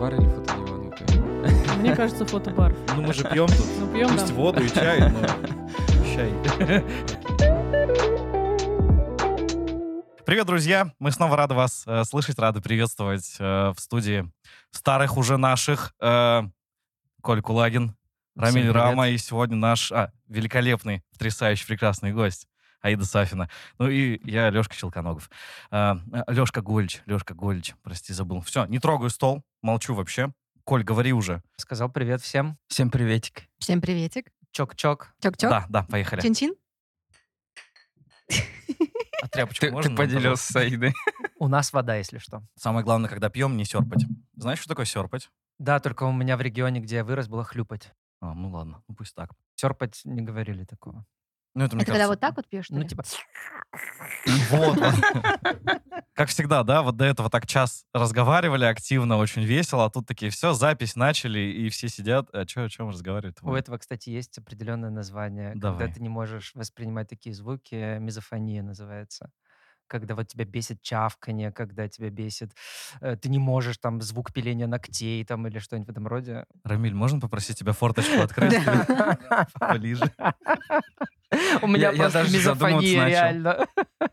фотобар или фотодиван? Я- Мне кажется, фотобар. Ну мы же пьем тут. Ну, пьем, Пусть да. воду и чай, но чай. Привет, друзья! Мы снова рады вас э, слышать, рады приветствовать э, в студии старых уже наших э, Коль Кулагин, Рамиль. Рама и сегодня наш а, великолепный, потрясающий, прекрасный гость Аида Сафина. Ну и я, Лешка Челконогов. Э, Лешка Гольч, Лешка Гольч, прости, забыл. Все, не трогаю стол, молчу вообще. Коль, говори уже. Сказал привет всем. Всем приветик. Всем приветик. Чок-чок. Чок-чок. Да, да, поехали. Чин-чин. А тряпочку Ты, можно ты поделился с Аидой. У нас вода, если что. Самое главное, когда пьем, не серпать. Знаешь, что такое серпать? Да, только у меня в регионе, где я вырос, было хлюпать. А, ну ладно, ну пусть так. Серпать не говорили такого. Ну, это, мне Это когда кажется, вот так вот пьешь, что Ну, ли? типа, Вот. Как всегда, да, вот до этого так час разговаривали активно, очень весело, а тут такие, все, запись начали, и все сидят. А чё, о чем разговаривают? у этого, кстати, есть определенное название. Когда ты не можешь воспринимать такие звуки, мизофония называется. Когда вот тебя бесит чавканье, когда тебя бесит... э, ты не можешь там звук пиления ногтей там или что-нибудь в этом роде. Рамиль, можно попросить тебя форточку открыть? Ближе. У меня я просто мизофония реально.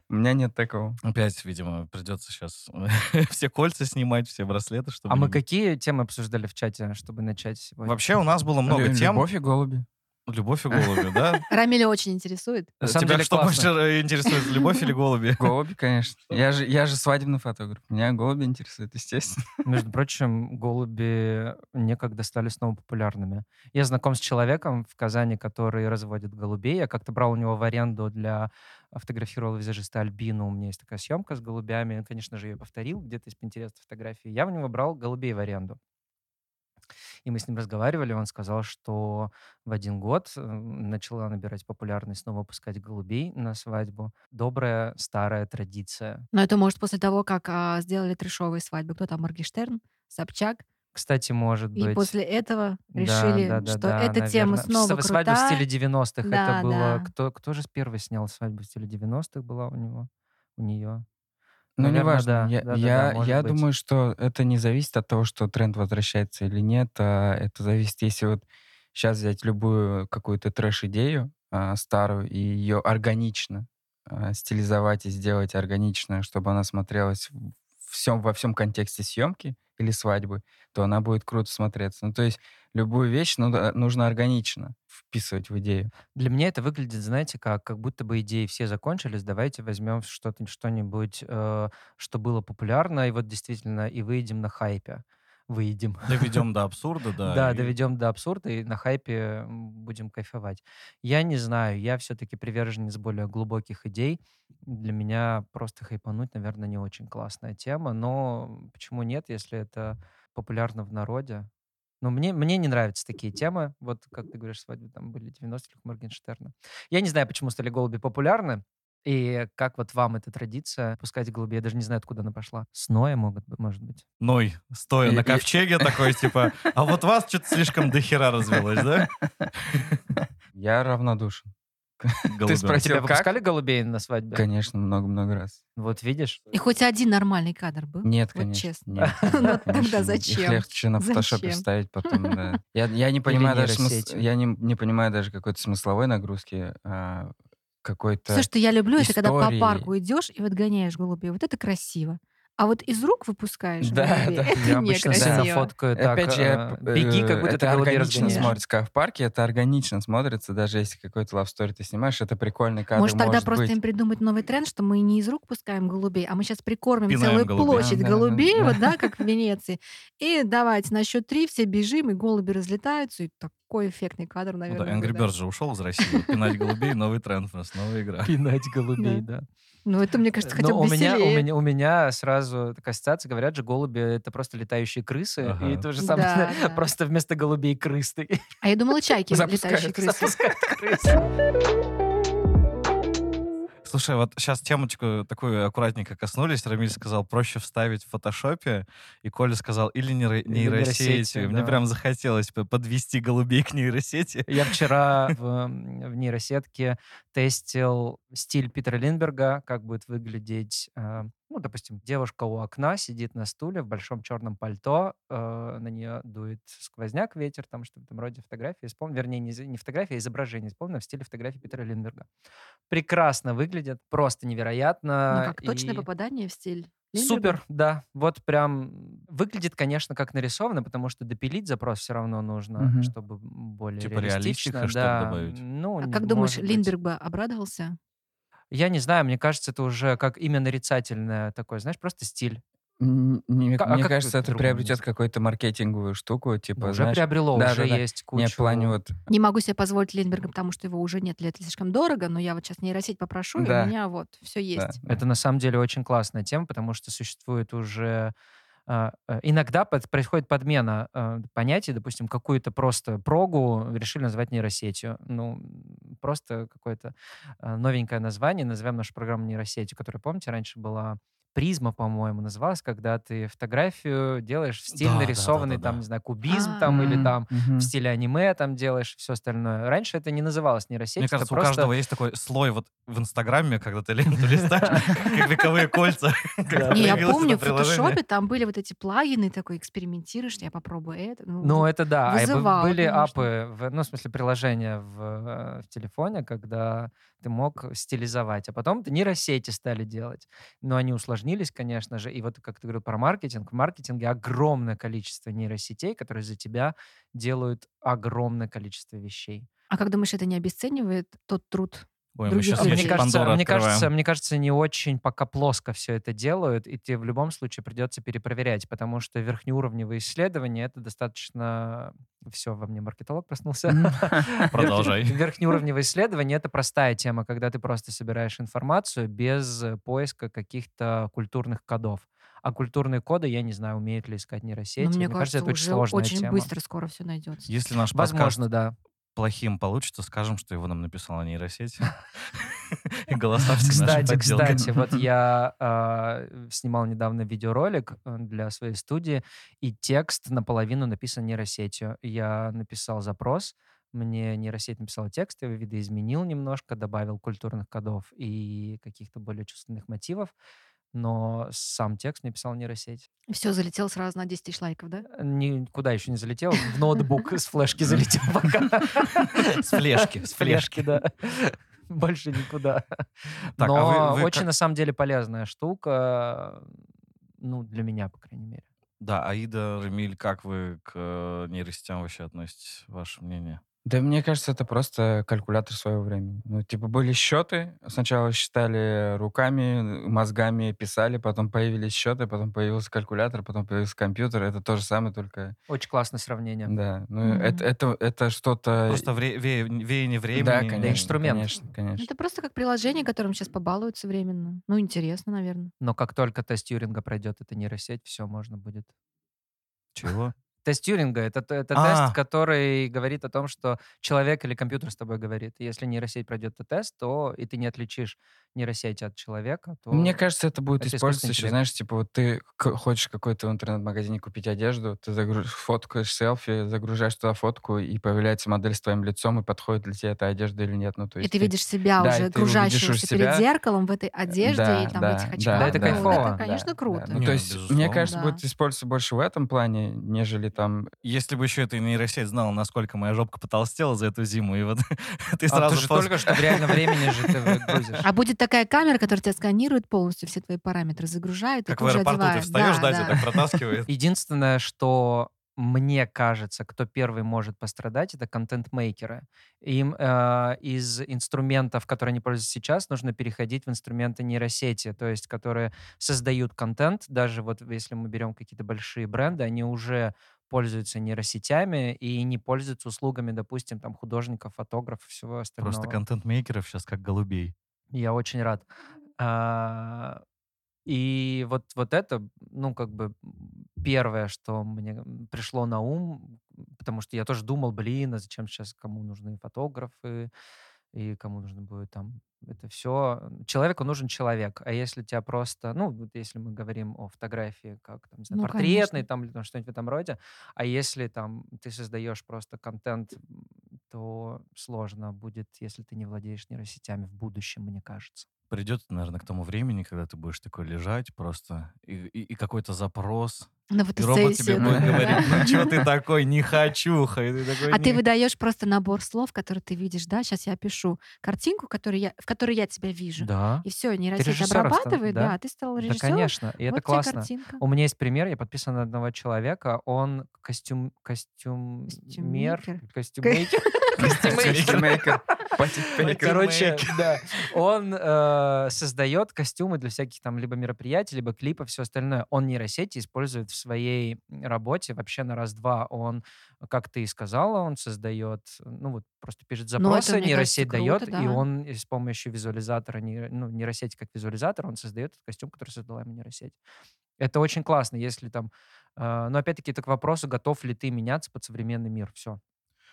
У меня нет такого. Опять, видимо, придется сейчас все кольца снимать, все браслеты, чтобы... А мы какие темы обсуждали в чате, чтобы начать сегодня? Вообще у нас было много Лю- тем. Любовь и голуби. Любовь и голуби, да? Рамиля очень интересует. На самом Тебя деле что классно. больше э, интересует, любовь или голуби? Голуби, конечно. Я же, я же свадебный фотограф. Меня голуби интересуют, естественно. Между прочим, голуби некогда стали снова популярными. Я знаком с человеком в Казани, который разводит голубей. Я как-то брал у него в аренду для фотографировал визажиста Альбину. У меня есть такая съемка с голубями. Он, конечно же, ее повторил где-то из Pinterest фотографии. Я у него брал голубей в аренду. И мы с ним разговаривали, он сказал, что в один год э, начала набирать популярность снова выпускать голубей на свадьбу. Добрая старая традиция. Но это может после того, как а, сделали трешовые свадьбы. Кто там? Моргенштерн, Собчак. Кстати, может И быть... после этого Да, решили, да, да, что да, эта тема наверно. снова Сва- Свадьба в крутая. стиле 90-х. Да, это было... да. Кто, кто же первый снял свадьбу в стиле 90-х была у него? У нее? Ну, Наверно, неважно. да. Я, Да-да-да, я, может я быть. думаю, что это не зависит от того, что тренд возвращается или нет. а это зависит, если вот сейчас взять любую какую-то трэш-идею а, старую и ее органично а, стилизовать и сделать органично, чтобы она смотрелась всем, во всем контексте съемки или свадьбы, то она будет круто смотреться. Ну, то есть любую вещь ну, да, нужно органично вписывать в идею. Для меня это выглядит, знаете, как, как будто бы идеи все закончились, давайте возьмем что-то, что-нибудь, э, что было популярно, и вот действительно, и выйдем на хайпе. Выйдем. Доведем до абсурда, да. Да, и- доведем до абсурда и на хайпе будем кайфовать. Я не знаю, я все-таки приверженец более глубоких идей. Для меня просто хайпануть, наверное, не очень классная тема, но почему нет, если это популярно в народе? Но мне, мне не нравятся такие темы. Вот, как ты говоришь, свадьбы там были 90-х Моргенштерна. Я не знаю, почему стали голуби популярны. И как вот вам эта традиция пускать голубей? Я даже не знаю, откуда она пошла. С Ноя могут, быть- может быть. Ной, стоя И- на и- ковчеге такой, типа, а вот вас что-то слишком дохера развелось, да? Я равнодушен. Голубям. спросил, Тебя как? выпускали голубей на свадьбе? Конечно, много-много раз. Вот видишь? И хоть один нормальный кадр был. Нет, Вот конечно. честно. нет, Ну, нет, тогда конечно. Их зачем? легче на фотошопе Зачем? вставить потом, да. Я, я не понимаю даже я не, не понимаю даже какой-то смысловой нагрузки, а, какой-то... Все, что я люблю, это когда по парку идешь и отгоняешь голубей. Вот это красиво. А вот из рук выпускаешь Да, голубей, да. это Я обычно сильно фоткаю так. Опять же, я, э, беги, как э, будто это ты голубей органично смотрится. Как в парке это органично смотрится, даже если какой-то love story ты снимаешь, это прикольный кадр Может, тогда просто быть. им придумать новый тренд, что мы не из рук пускаем голубей, а мы сейчас прикормим Пинаем целую голубей. площадь Да, да, да, голубей, да. вот, да, как в Венеции. И давайте на счет три все бежим, и голуби разлетаются, и такой эффектный кадр, Ну наверное. да, Angry будет, да. Birds же ушел из России. Пинать голубей, новый тренд у нас, новая игра. Пинать голубей, да. Ну, это, мне кажется, хотя бы у меня, у, меня, у меня сразу такая ассоциация, говорят же, голуби — это просто летающие крысы, Ага. и то же самое, Да, да. просто вместо голубей крысы. А я думала, чайки летающие крысы. Запускают крыс. Слушай, вот сейчас темочку такую аккуратненько коснулись. Рамиль сказал, проще вставить в фотошопе. И Коля сказал, или нейро- нейросетью. нейросети, Мне да. прям захотелось подвести голубей к нейросети. Я вчера в, в нейросетке тестил стиль Питера Линдберга, как будет выглядеть э, ну, допустим, девушка у окна сидит на стуле в большом черном пальто, э, на нее дует сквозняк, ветер, там что-то в этом роде фотографии, исполнен, вернее, не, не фотография, а изображение исполнено в стиле фотографии Питера Линдберга. Прекрасно выглядит, просто невероятно. Ну, как точное и- попадание в стиль. Супер, да. Вот прям выглядит, конечно, как нарисовано, потому что допилить запрос все равно нужно, Мгм. чтобы более Типа реалистично. реалистика, что ли, да. добавить? Ну, А как думаешь, быть. Линдберг бы обрадовался? Я не знаю, мне кажется, это уже как имя нарицательное такое, знаешь, просто стиль. М, не- Ка- а Мне как кажется, это приобретет какую-то маркетинговую штуку, типа, Ну, уже знаешь, приобрело, да, уже да, да. есть кучу... Не в плане вот... Не могу себе позволить Линдберга, потому что его уже нет лет слишком дорого, но я вот сейчас нейросеть попрошу, и Да. у меня вот все есть. да. Это на самом деле очень классная тема, потому что существует уже иногда под- происходит подмена э, понятий, допустим, какую-то просто прогу решили назвать нейросетью. Ну, просто какое-то э, новенькое название, назовем нашу программу нейросетью, которая, помните, раньше была Призма, по-моему, называлась, когда ты фотографию делаешь в стиль Да, да, нарисованный, да, да, там, да. не знаю, кубизм там или там мгм. в стиле аниме там делаешь, все остальное. Раньше это не называлось нейросеть, Мне кажется, у просто... каждого есть такой слой вот в Инстаграме, когда ты ленту листаешь, как вековые кольца. Не, я помню, в фотошопе там были вот эти плагины, такой экспериментируешь, я попробую это. Ну, Ну, это да. А были апы, в, ну, в смысле, приложения в, э, в телефоне, когда ты мог стилизовать. А потом нейросети стали делать. Но они усложнились, конечно же. И вот, как ты говорил про маркетинг, в маркетинге огромное количество нейросетей, которые за тебя делают огромное количество вещей. А как думаешь, это не обесценивает тот труд? Ой, мы сейчас мне кажется, мне кажется, мне кажется, не очень пока плоско все это делают, и тебе в любом случае придется перепроверять, потому что верхнеуровневые исследования это достаточно все во мне маркетолог проснулся. Продолжай. Верх- Верхнеуровневые исследования это простая тема, когда ты просто собираешь информацию без э, поиска каких-то культурных кодов. А культурные коды, я не знаю, умеют ли искать нейросети. Но Ну, мне кажется, кажется, это очень сложная очень тема. быстро скоро все найдется. Если наш подкаст Возможно, да. Плохим получится, скажем, что его нам написала нейросеть. И голоса Кстати, кстати, вот я а, снимал недавно видеоролик э, для своей студии, и текст наполовину написан нейросетью. Я написал запрос, мне нейросеть написала текст, я его видоизменил немножко, добавил культурных кодов и каких-то более чувственных мотивов, но сам текст мне писал нейросеть. Все залетел сразу на 10 тысяч лайков, да? Никуда еще не залетел, в ноутбук с флешки залетел пока. С флешки, с флешки, да. Больше никуда. А Но очень, на самом деле, полезная штука, ну, для меня, по крайней мере. Да, Аида, Рамиль, как вы к э, нейросетям вообще относитесь? Ваше мнение? Да мне кажется, это просто калькулятор своего времени. Ну, типа, были счеты, сначала считали руками, мозгами писали, потом появились счеты, потом появился калькулятор, потом появился компьютер. Это то же самое, только... Очень классное сравнение. Да, ну, Мгм. это, это, это что-то... Просто вре- ве- веяние времени. Да, конечно, инструмент. Конечно, конечно. Это просто как приложение, которым сейчас побалуются временно. Ну, интересно, наверное. Но как только тест Тьюринга пройдет эта нейросеть, все можно будет. Чего? Тест Тьюринга это, это А. тест, который говорит о том, что человек или компьютер с тобой говорит. И Если нейросеть пройдет этот тест, то и ты не отличишь нейросеть от человека, то Мне кажется, это будет это использоваться искусственный еще, интеллект. знаешь, типа вот ты к- хочешь какой-то в интернет-магазине купить одежду, ты загружаешь фоткаешь селфи, загружаешь туда фотку, и появляется модель с твоим лицом, и подходит для тебя эта одежда или нет. Ну, то И есть ты видишь себя да, и уже, ты увидишь уже перед себя. зеркалом в этой одежде Да, и там да, в этих да, очках. Да, это Ну, кайфово. Это, конечно, Да, круто. да. Ну, Не, то ну, есть, мне безусловно. кажется, Да. будет использоваться больше в этом плане, нежели там... Если бы еще эта нейросеть знала, насколько моя жопка потолстела за эту зиму, и вот ты А сразу ты же только что в реальном времени же ты выгрузишь. А будет такая камера, которая тебя сканирует полностью, все твои параметры загружает. и как в аэропорту ты встаешь, да. тебя так протаскивает. Единственное, что мне кажется, кто первый может пострадать, это контент-мейкеры. Им э, из инструментов, которые они пользуются сейчас, нужно переходить в инструменты нейросети, то есть которые создают контент. Даже вот если мы берем какие-то большие бренды, они уже пользуются нейросетями и не пользуются услугами, допустим, там художников, фотографов, всего остального. Просто контент-мейкеров сейчас как голубей. Я очень рад. А, И вот, вот это, ну, как бы первое, что мне пришло на ум, потому что я тоже думал, блин, а зачем сейчас кому нужны фотографы, и кому нужно будет там это все. Человеку нужен человек. А если тебя просто, ну, вот если мы говорим о фотографии, как там, не знаю, Ну, портретной конечно. там или там что-нибудь в этом роде, а если там ты создаешь просто контент, то сложно будет, если ты не владеешь нейросетями в будущем, мне кажется. Придет, наверное, к тому времени, когда ты будешь такой лежать просто, и, и- и какой-то запрос, На и робот тебе фотосессию. будет да. говорить, ну что ты такой, не хочу, и ты такой, А ты выдаешь просто набор слов, которые ты видишь, да? Сейчас я опишу картинку, которую я, в которой я тебя вижу. Да. И все, нейросеть стал, обрабатывает, да? да, а ты стал Да, режиссером. конечно. И это вот тебе классно. картинка. У меня есть пример, я подписан на одного человека, он костюм, костюмер, costume maker. Costume maker. Party maker. Короче, да, он э, создает костюмы для всяких там либо мероприятий, либо клипов, все остальное. Он нейросети использует в своей работе вообще на раз-два. Он, как ты и сказала, он создает, ну вот просто пишет Ну, это, запросы, нейросеть кажется, дает, круто, и он с помощью визуализатора, ну, нейросети как визуализатор, он создает этот костюм, который создала ему нейросеть. Это очень классно, если там... э, но опять-таки это к вопросу, готов ли ты меняться под современный мир. Все.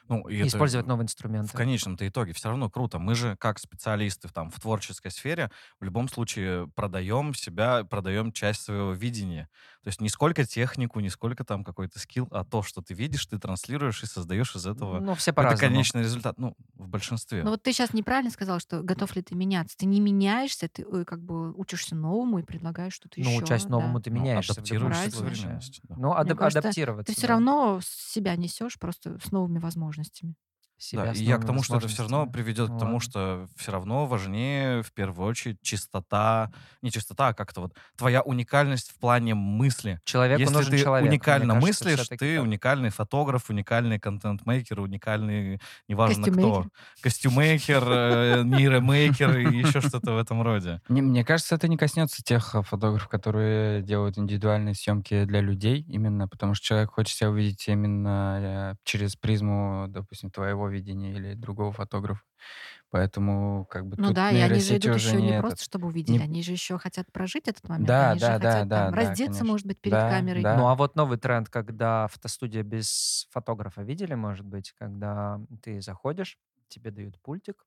Ну, и это использовать новые В инструменты. конечном-то итоге все равно круто. Мы же, как специалисты в, там, в творческой сфере, в любом случае продаем себя, продаем часть своего видения. То есть не сколько технику, не сколько там какой-то скилл, а то, что ты видишь, ты транслируешь и создаешь из этого Ну, все по-разному. конечный результат. Ну, в большинстве. Но вот ты сейчас неправильно сказал, что готов ли ты меняться. Ты не меняешься, ты э, как бы учишься новому и предлагаешь что-то Ну, еще. часть новому ты Ну, меняешься. в любом адаптируешься к случае. современности. да. Ну, адап- кажется, адаптироваться. Ты все да. равно себя несешь просто с новыми возможностями. Себя Да, и я к тому, что это все равно приведет Ну, к тому, ладно. что все равно важнее в первую очередь чистота, не чистота, а как-то вот твоя уникальность в плане мысли. Человеку Если нужен ты человек. уникально кажется, мыслишь, ты так. уникальный фотограф, уникальный контент-мейкер, уникальный, неважно кто, Костюмейкер. костюмейкер, э, нейромейкер и еще что-то в этом роде. Не, мне кажется, это не коснется тех э, фотографов, которые делают индивидуальные съемки для людей, именно потому что человек хочет себя увидеть именно э, через призму, допустим, твоего видения или другого фотографа. Поэтому как бы Ну тут да, и они же идут уже еще не этот. просто, чтобы увидеть, не- они же еще хотят прожить этот момент. Да, они же да, да, хотят да, там да, раздеться, конечно. может быть, перед Да, камерой. да. Ну, а вот новый тренд, когда фотостудия без фотографа видели, может быть, когда ты заходишь, тебе дают пультик,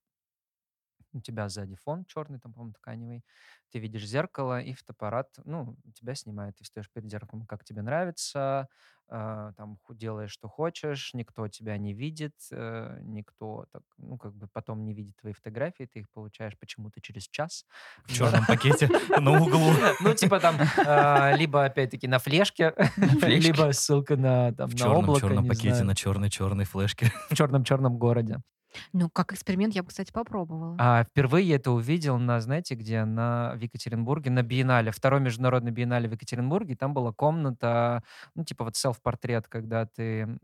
у тебя сзади фон черный, там, по-моему, тканевый, ты видишь зеркало, и фотоаппарат, ну, тебя снимает. Ты встаешь перед зеркалом, как тебе нравится, э, там, делаешь, что хочешь, никто тебя не видит, э, никто, так, ну, как бы потом не видит твои фотографии, ты их получаешь почему-то через час. В черном пакете на углу. Ну, типа там, а, либо, опять-таки, на флешке, либо ссылка на, там, В черном облако, пакете на черной-черной флешке. в черном-черном городе. Ну, как эксперимент я бы, кстати, попробовала. А впервые я это увидел на, знаете, где? На, в Екатеринбурге, на биеннале. Второй международный биеннале в Екатеринбурге. Там была комната, ну, типа вот селф-портрет, когда ты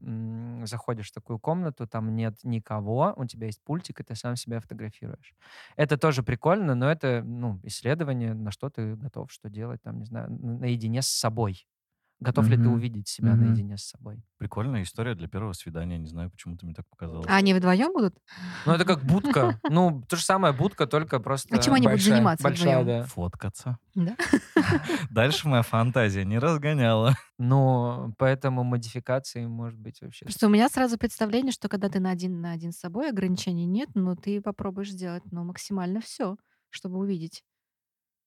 заходишь в такую комнату, там нет никого, у тебя есть пультик, и ты сам себя фотографируешь. Это тоже прикольно, но это, ну, исследование, на что ты готов, что делать, там, не знаю, на- наедине с собой. Готов ли ты увидеть себя Мгм. наедине с собой? Прикольная история для первого свидания. Не знаю, почему ты мне так показалось. А они вдвоем будут? Ну, это как будка. Ну, то же самое будка, только просто... А чем они будут заниматься Большая, вдвоем? да. Фоткаться. Да? Дальше моя фантазия не разгоняла. Ну, поэтому модификации может быть вообще... Просто у меня сразу представление, что когда ты на один на один с собой, ограничений нет, но ты попробуешь сделать ну, максимально все, чтобы увидеть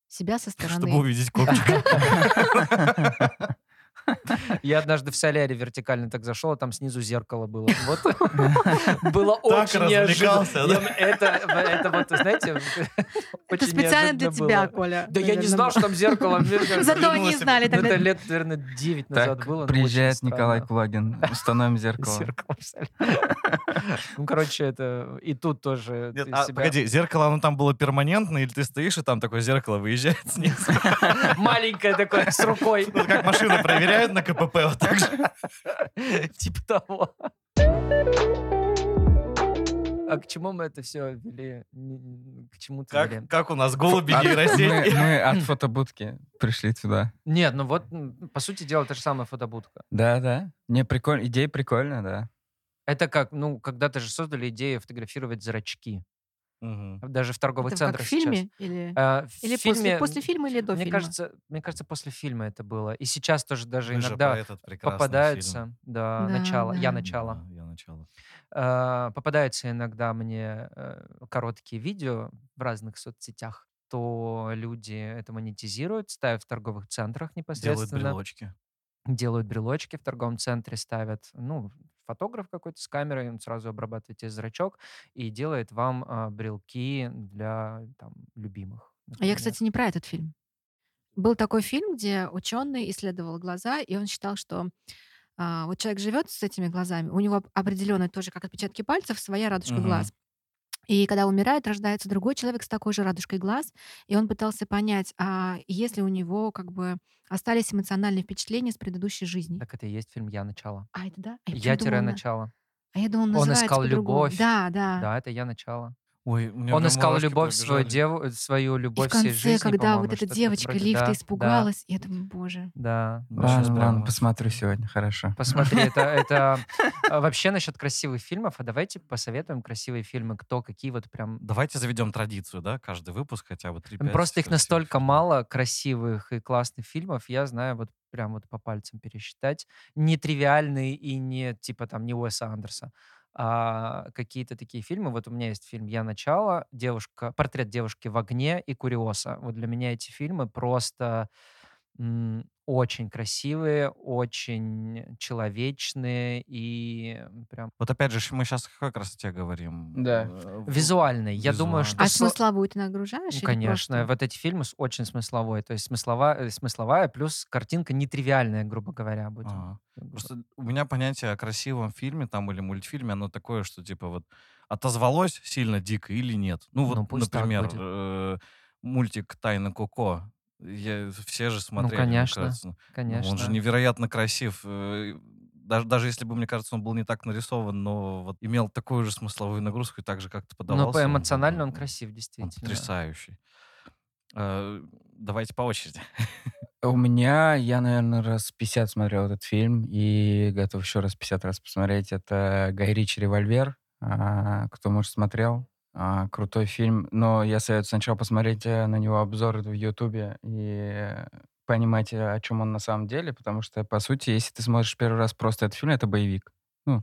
себя со стороны. Чтобы увидеть копчик. Я однажды в соляре вертикально так зашел, а там снизу зеркало было. Вот. Было очень неожиданно. Я- Это, вот, знаете, Это специально для тебя. Коля. Да я не знал, что там зеркало. Зато они знали ну, Это тогда. лет, наверное, 9 назад было. приезжает Николай. Кулагин, установим зеркало. Зеркало в соляре. Ну, короче, это и тут тоже а, погоди, зеркало, оно там было перманентное, или ты стоишь, и там такое зеркало выезжает снизу? Маленькое такое, с рукой. Ну, как машины проверяют на КПП, вот так же. Типа того. А к чему мы это все вели? К чему ты вели? Как, как у нас голуби нейросети. мы, мы от фотобудки пришли сюда. Нет, ну вот, по сути дела, та же самая фотобудка. Да, да. Не, прикольно. Идея прикольная, да. Это как, ну, когда-то же создали идею фотографировать зрачки. Мгм. Даже в торговых Это как центрах в фильме? сейчас. Или, А, в или фильме, после, после фильма, или до мне фильма? кажется, мне кажется, после фильма это было. И сейчас тоже даже Мы иногда прекрасный попадаются, фильм. да, Да, начало, я да. начало. Да, я начало. А, попадаются иногда мне э, короткие видео в разных соцсетях, то люди это монетизируют, ставят в торговых центрах Делают непосредственно. брелочки. делают брелочки в торговом центре, ставят, ну, фотограф какой-то с камерой, он сразу обрабатывает тебе зрачок и делает вам а, брелки для там, любимых. А я, кстати, не про этот фильм. Был такой фильм, где ученый исследовал глаза, и он считал, что а, вот человек живет с этими глазами, у него определенная тоже, как отпечатки пальцев, своя радужка Мгм. глаз. И когда умирает, рождается другой человек с такой же радужкой глаз, и он пытался понять, а если у него как бы остались эмоциональные впечатления с предыдущей жизни. Так это и есть фильм «Я начало». А это да? А я Я тире думала, начало. А я думала, Он называется искал любовь. Да, да. Да, это «Я начало». Ой, у меня Он искал любовь, свою, пробежали. деву, свою И любовь в всей конце, жизни, когда вот эта девочка вроде, лифта да, да, испугалась, я думаю, боже. да. Ладно, прямо ладно, посмотрю сегодня, хорошо. Посмотри, это, это а, вообще насчет красивых фильмов, а давайте посоветуем красивые фильмы, кто, какие вот прям... Давайте заведем традицию, да, каждый выпуск хотя бы 3 Ну, Просто их настолько мало красивых и классных фильмов, я знаю вот прям вот по пальцам пересчитать. Нетривиальные и не типа там не Уэса Андерса, а какие-то такие фильмы. Вот у меня есть фильм «Я начало», девушка, портрет девушки в огне и Куриоса. Вот для меня эти фильмы просто очень красивые, очень человечные и прям Вот опять же, мы сейчас о какой красоте говорим? Да. Э, в- визуальные. Я думаю, что А смысловую ты нагружаешь? Ну, конечно, просто- вот эти фильмы очень смысловой, то есть смысловая, смысловая плюс картинка нетривиальная, грубо говоря, будет. Ага. Просто у меня понятие о красивом фильме там или мультфильме, оно такое, что типа вот отозвалось сильно дико или нет. Ну вот, Ну, например, э, мультик «Тайна Коко». Я, все же смотрели, мне Ну, конечно, кажется. Ну, Конечно. Он же невероятно красив. э, Даже, даже если бы, мне кажется, он был не так нарисован, но вот имел такую же смысловую нагрузку и так же как-то подавался. Но по он был- эмоционально он красив, Он действительно. потрясающий. Э, Давайте по очереди. У меня, я, наверное, раз 50 смотрел этот фильм и готов еще раз 50 раз посмотреть. Это Гай Ричи «Револьвер». А, Кто, может, смотрел? А, Крутой фильм. Но я советую сначала посмотреть э, на него обзоры в Ютубе и понимать, э, о чем он на самом деле, потому что, по сути, если ты смотришь первый раз просто этот фильм, это боевик. Ну,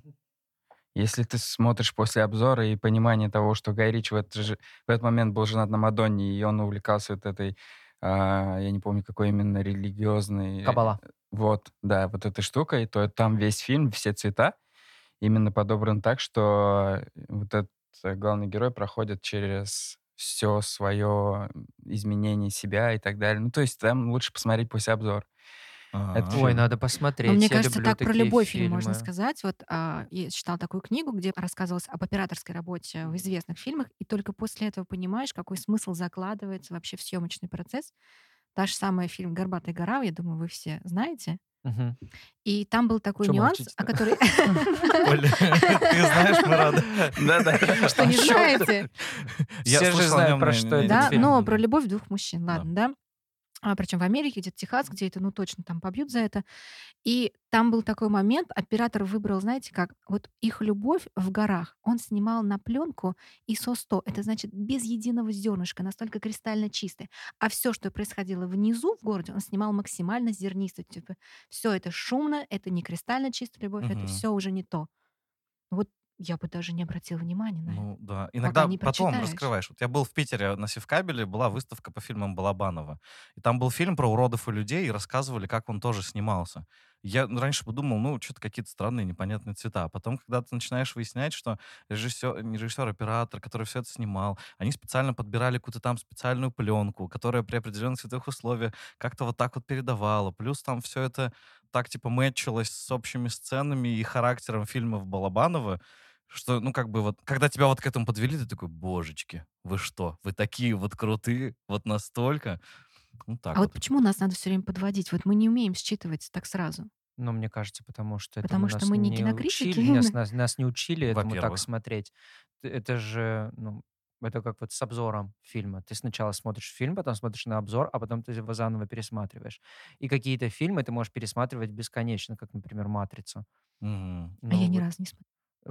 если ты смотришь после обзора и понимания того, что Гай Ричи в этот, же- в этот момент был женат на Мадонне, и он увлекался вот этой, а, я не помню, какой именно религиозной... Кабала. Вот, да, вот этой штукой, то там весь фильм, все цвета именно подобран так, что вот этот э, главный герой проходит через все свое изменение себя и так далее. Ну, то есть там лучше посмотреть после обзор. Это А, Ой, надо посмотреть. Но мне я кажется, люблю так про любой фильм можно сказать. Вот а, я читала такую книгу, где рассказывалось об операторской работе в известных фильмах, и только после этого понимаешь, какой смысл закладывается вообще в съемочный процесс. Та же самая фильм «Горбатая гора», я думаю, вы все знаете. И там был такой Чё нюанс, молчите-то? о который... Оля, ты знаешь, мы рады. Да-да. Что не знаете? Я Все же знают, про что этот Да, но про любовь двух мужчин, ладно, да? А, причем в Америке, где-то Техас, где это, ну, точно там побьют за это. И там был такой момент, оператор выбрал, знаете как, вот их любовь в горах он снимал на пленку ISO-100. Это значит без единого зернышка, настолько кристально чистый. А все, что происходило внизу в городе, он снимал максимально зернисто. Типа, все это шумно, это не кристально чистая любовь, это Мгм. все уже не то. Вот я бы даже не обратила внимания на это. Ну да. Иногда потом прочитаешь. раскрываешь. Вот я был в Питере на Севкабеле, была выставка по фильмам Балабанова. И там был фильм про уродов и людей, и рассказывали, как он тоже снимался. Я раньше подумал, ну, что-то какие-то странные, непонятные цвета. А потом, когда ты начинаешь выяснять, что режиссер, не режиссер, а оператор, который все это снимал, они специально подбирали какую-то там специальную пленку, которая при определенных цветовых условиях как-то вот так вот передавала. Плюс там все это так, типа, мэтчилось с общими сценами и характером фильмов Балабанова, что, ну, как бы вот, когда тебя вот к этому подвели, ты такой, божечки, вы что, вы такие вот крутые, вот настолько? Ну, так А вот вот. почему нас надо все время подводить? Вот мы не умеем считывать так сразу. Ну, мне кажется, потому что Потому этому что нас мы не кинокритики. учили, нас, нас, нас не учили этому так смотреть. Это же, ну, это как вот с обзором фильма. Ты сначала смотришь фильм, потом смотришь на обзор, а потом ты его заново пересматриваешь. И какие-то фильмы ты можешь пересматривать бесконечно, как, например, «Матрицу». Мгм. а я Ну, ни разу не смотрела.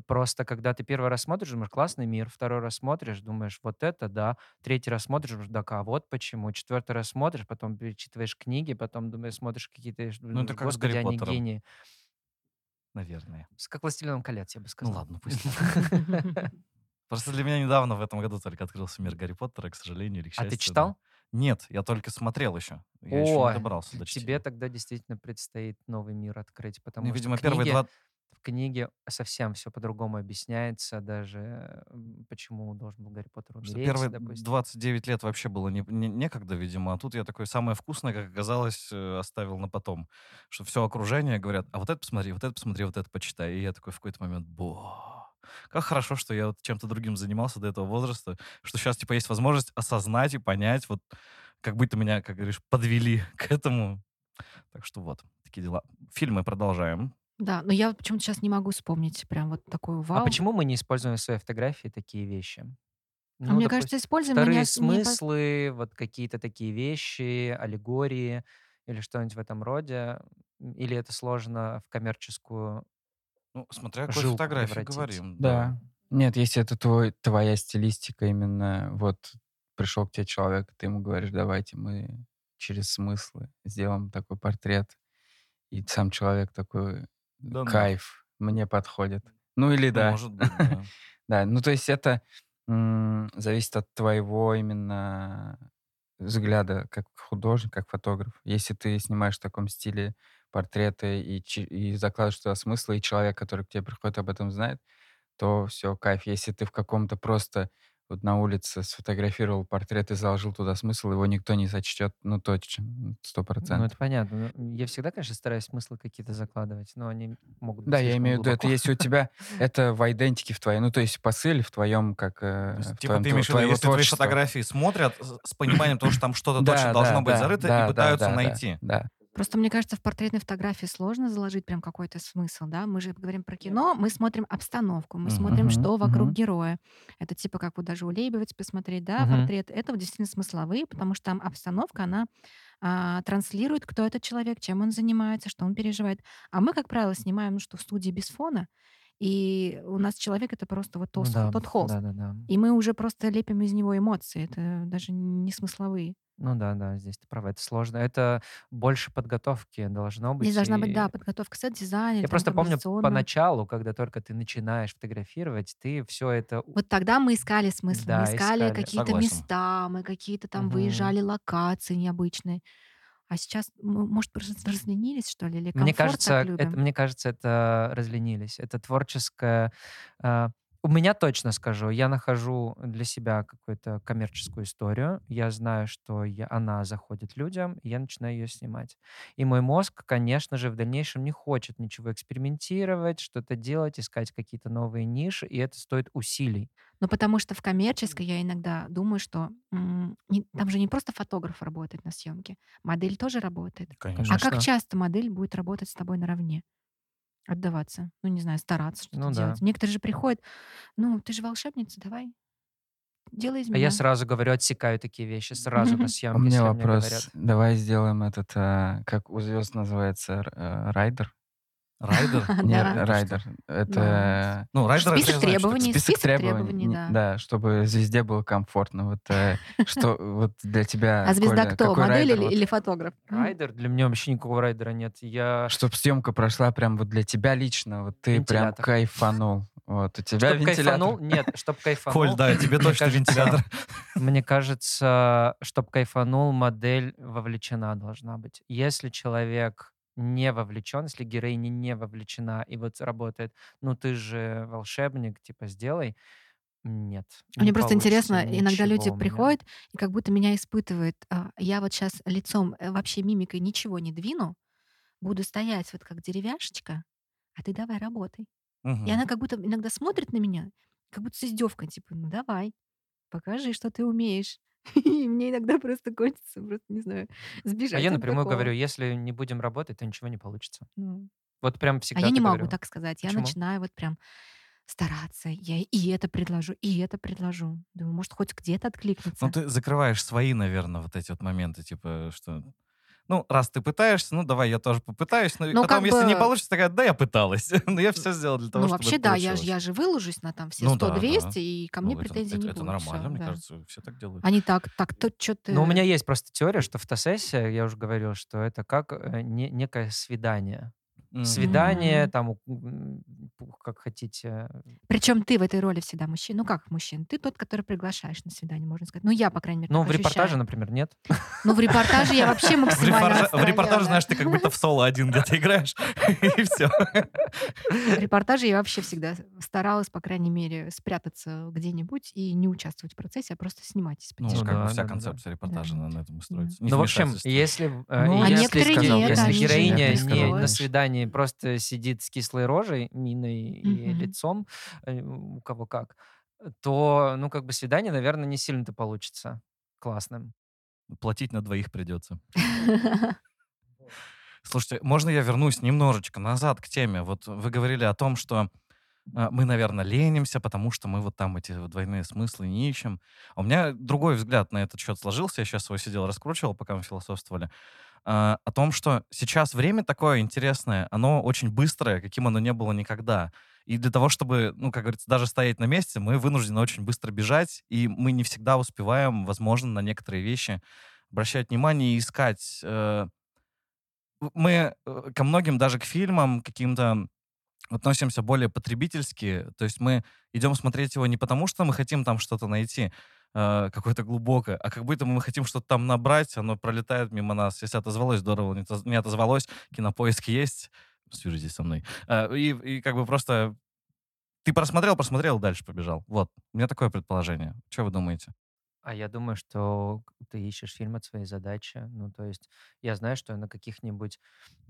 Просто когда ты первый раз смотришь, думаешь, классный мир, второй раз смотришь, думаешь, вот это, да, третий раз смотришь, думаешь, да, а вот почему, четвертый раз смотришь, потом перечитываешь книги, потом думаешь, смотришь какие-то, Ну, это как господи, они гении. Наверное. С как «Властелином колец», я бы Ну сказал. ладно, пусть. Просто для меня недавно в этом году только открылся мир Гарри Поттера, к сожалению или к А ты счастью, да. читал? Нет, я только смотрел еще. Я еще Ой, не добрался до тебе чтения. тогда действительно предстоит новый мир открыть, потому Ну, что видимо, первые книги- два... книге совсем все по-другому объясняется, даже почему должен был Гарри Поттер Что умереть, первые допустим. 29 лет вообще было не, не- некогда, видимо, а тут я такое самое вкусное, как оказалось, э, оставил на потом. Что все окружение говорят, а вот это посмотри, вот это посмотри, вот это почитай. И я такой в какой-то момент, бо, как хорошо, что я вот чем-то другим занимался до этого возраста, что сейчас, типа, есть возможность осознать и понять, вот, как будто меня, как говоришь, подвели к этому. Так что вот, такие дела. Фильмы продолжаем. Да, но я почему-то сейчас не могу вспомнить прям вот такую А вау. почему мы не используем в своей фотографии такие вещи? А Ну, мне допустим, кажется, используем, не вторые не смыслы, вот какие-то такие вещи, аллегории или что-нибудь в этом роде. Или это сложно в коммерческую Ну, смотря какой жилку фотографии говорим. Да. Нет, если это твой, твоя стилистика именно, вот пришел к тебе человек, ты ему говоришь, давайте мы через смыслы сделаем такой портрет, и сам человек такой, Да ну. кайф, мне подходит. Ну или Ну, да. Может быть, да. Да, ну то есть это зависит от твоего именно взгляда как художник, как фотограф. Если ты снимаешь в таком стиле портреты и, чи- и закладываешь туда смысл, и человек, который к тебе приходит, об этом знает, то все, кайф. Если ты в каком-то просто вот на улице сфотографировал портрет и заложил туда смысл, его никто не сочтет, ну точно, сто Ну, процентов. это понятно. Ну, Я всегда, конечно, стараюсь смыслы какие-то закладывать, но они могут быть Да, я имею в виду, это если у тебя это в идентике в твоей, ну то есть посыле в твоем, как э, То есть, в типа, твоем ты имеешь в виду, если твои фотографии смотрят с пониманием того, что там что-то точно должно быть зарыто, и пытаются найти. Да. Просто мне кажется, в портретной фотографии сложно заложить прям какой-то смысл, да? Мы же говорим про кино, мы смотрим обстановку, мы Мгм. смотрим, что вокруг мгм. героя. Это типа как вот даже у Лейбовиц посмотреть, да, Мгм. портрет. Это вот действительно смысловые, потому что там обстановка, она а, транслирует, кто этот человек, чем он занимается, что он переживает. А мы, как правило, снимаем, ну что, в студии без фона, и у нас человек это просто вот Ну тот, да, тот холст. да, да, да. И мы уже просто лепим из него эмоции. Это даже не смысловые. Ну да, да, здесь ты права, это сложно. Это больше подготовки должно быть. Здесь должна быть, да, подготовка сет-дизайна. Я там, просто помню композиционная. поначалу, когда только ты начинаешь фотографировать, ты все это... у- Вот тогда мы искали смысл, Да, мы искали, искали. какие-то Согласен. места, мы какие-то там Мгм. выезжали локации необычные. А сейчас, м, может, просто разленились, что ли, или комфорт Мне кажется, так это, любим? мне кажется, это разленились. Это творческое... а, у меня точно скажу, я нахожу для себя какую-то коммерческую историю, я знаю, что я, она заходит людям, и я начинаю ее снимать. И мой мозг, конечно же, в дальнейшем не хочет ничего экспериментировать, что-то делать, искать какие-то новые ниши, и это стоит усилий. Ну, потому что в коммерческой я иногда думаю, что м, не- там же не просто фотограф работает на съемке, модель тоже работает. Конечно. А как часто модель будет работать с тобой наравне? Отдаваться. Ну, не знаю, стараться что-то Ну да. делать. Некоторые же приходят, ну, ты же волшебница, давай, делай из А меня. я сразу говорю, отсекаю такие вещи сразу на У съемке, меня если мне вопрос. говорят. Давай сделаем этот, а, как у звезд называется, э, райдер? Райдер? Не, Да. р- райдер. Это Ну, райдер, Список требований. список требований. да. Да, чтобы звезде было комфортно. Вот э, что вот для тебя, А звезда кто? Модель или, фотограф? Райдер? Для меня вообще никакого райдера нет. Я... Чтоб съемка прошла прям вот для тебя лично, вот ты прям кайфанул. Вот у тебя Чтоб вентилятор. кайфанул? Нет, чтоб кайфанул. Коль, да, тебе точно вентилятор. Мне кажется, чтоб кайфанул, модель вовлечена должна быть. Если человек не вовлечен, если героиня не вовлечена и вот работает, ну ты же волшебник, типа сделай. Нет. Мне не просто интересно, иногда люди меня. приходят и как будто меня испытывают. А, Я вот сейчас лицом, э, вообще мимикой ничего не двину, буду стоять вот как деревяшечка, а ты давай работай. Мгм. И она как будто иногда смотрит на меня, как будто с издевкой, типа, ну давай, покажи, что ты умеешь. И мне иногда просто хочется, просто, не знаю, сбежать А я напрямую такого. говорю, если не будем работать, то ничего не получится. Ну, Вот прям А всегда я не могу говорю. так сказать. Я начинаю вот прям стараться. Я и это предложу, и это предложу. Думаю, может, хоть где-то откликнется. Ну, ты закрываешь свои, наверное, вот эти вот моменты, типа, что... Ну, раз ты пытаешься, ну, давай я тоже попытаюсь. Ну, и Ну, потом, если не бы- получится, такая, да, я пыталась. Но я все сделал для того, ну, чтобы вообще, это да, я, я же выложусь на там все Ну да, 100-200, да. и ко Ну, мне это- претензий это, не это будет. нормально, всё, мне да. кажется, все так делают. Они так, так, то что ты... Но у меня есть просто теория, что фотосессия, я уже говорил, что это как э, не- некое свидание. Свидание, Мгм. там как хотите. Причем ты в этой роли всегда мужчина. Ну как мужчина? Ты тот, который приглашаешь на свидание, можно сказать. Ну я, по крайней мере, Ну, так в репортаже, ощущаю. например, нет. Ну в репортаже я вообще максимально в репортаже, знаешь, ты как будто в соло один где-то играешь, и все. В репортаже я вообще всегда старалась, по крайней мере, спрятаться где-нибудь и не участвовать в процессе, а просто снимать из-под Ну, как вся концепция репортажа на на этом и строится. Не Ну, в общем, если, э, Ну, а если, некоторые сказал, нет, если они же героиня не просто сидит с кислой рожей, миной и Мгм. лицом, э, у кого как, то, ну, как бы свидание, наверное, не сильно-то получится классным. Платить на двоих придется. Слушайте, можно я вернусь немножечко назад к теме? Вот вы говорили о том, что а, мы, наверное, ленимся, потому что мы вот там эти двойные смыслы не ищем. А у меня другой взгляд на этот счет сложился. Я сейчас его сидел, раскручивал, пока мы философствовали. А, о том, что сейчас время такое интересное, оно очень быстрое, каким оно не было никогда. И для того, чтобы, ну, как говорится, даже стоять на месте, мы вынуждены очень быстро бежать, и мы не всегда успеваем, возможно, на некоторые вещи обращать внимание и искать. э, Мы э, ко многим, даже к фильмам каким-то относимся более потребительски. То есть мы идем смотреть его не потому, что мы хотим там что-то найти, э, какое-то глубокое, а как будто мы хотим что-то там набрать, оно пролетает мимо нас. Если отозвалось, здорово, не отоз- не отозвалось, кинопоиск есть, свяжитесь со мной. Э, И, и как бы просто ты просмотрел, просмотрел, дальше побежал. Вот. У меня такое предположение. Что вы думаете? А я думаю, что ты ищешь фильм от своей задачи. Ну, то есть я знаю, что на каких-нибудь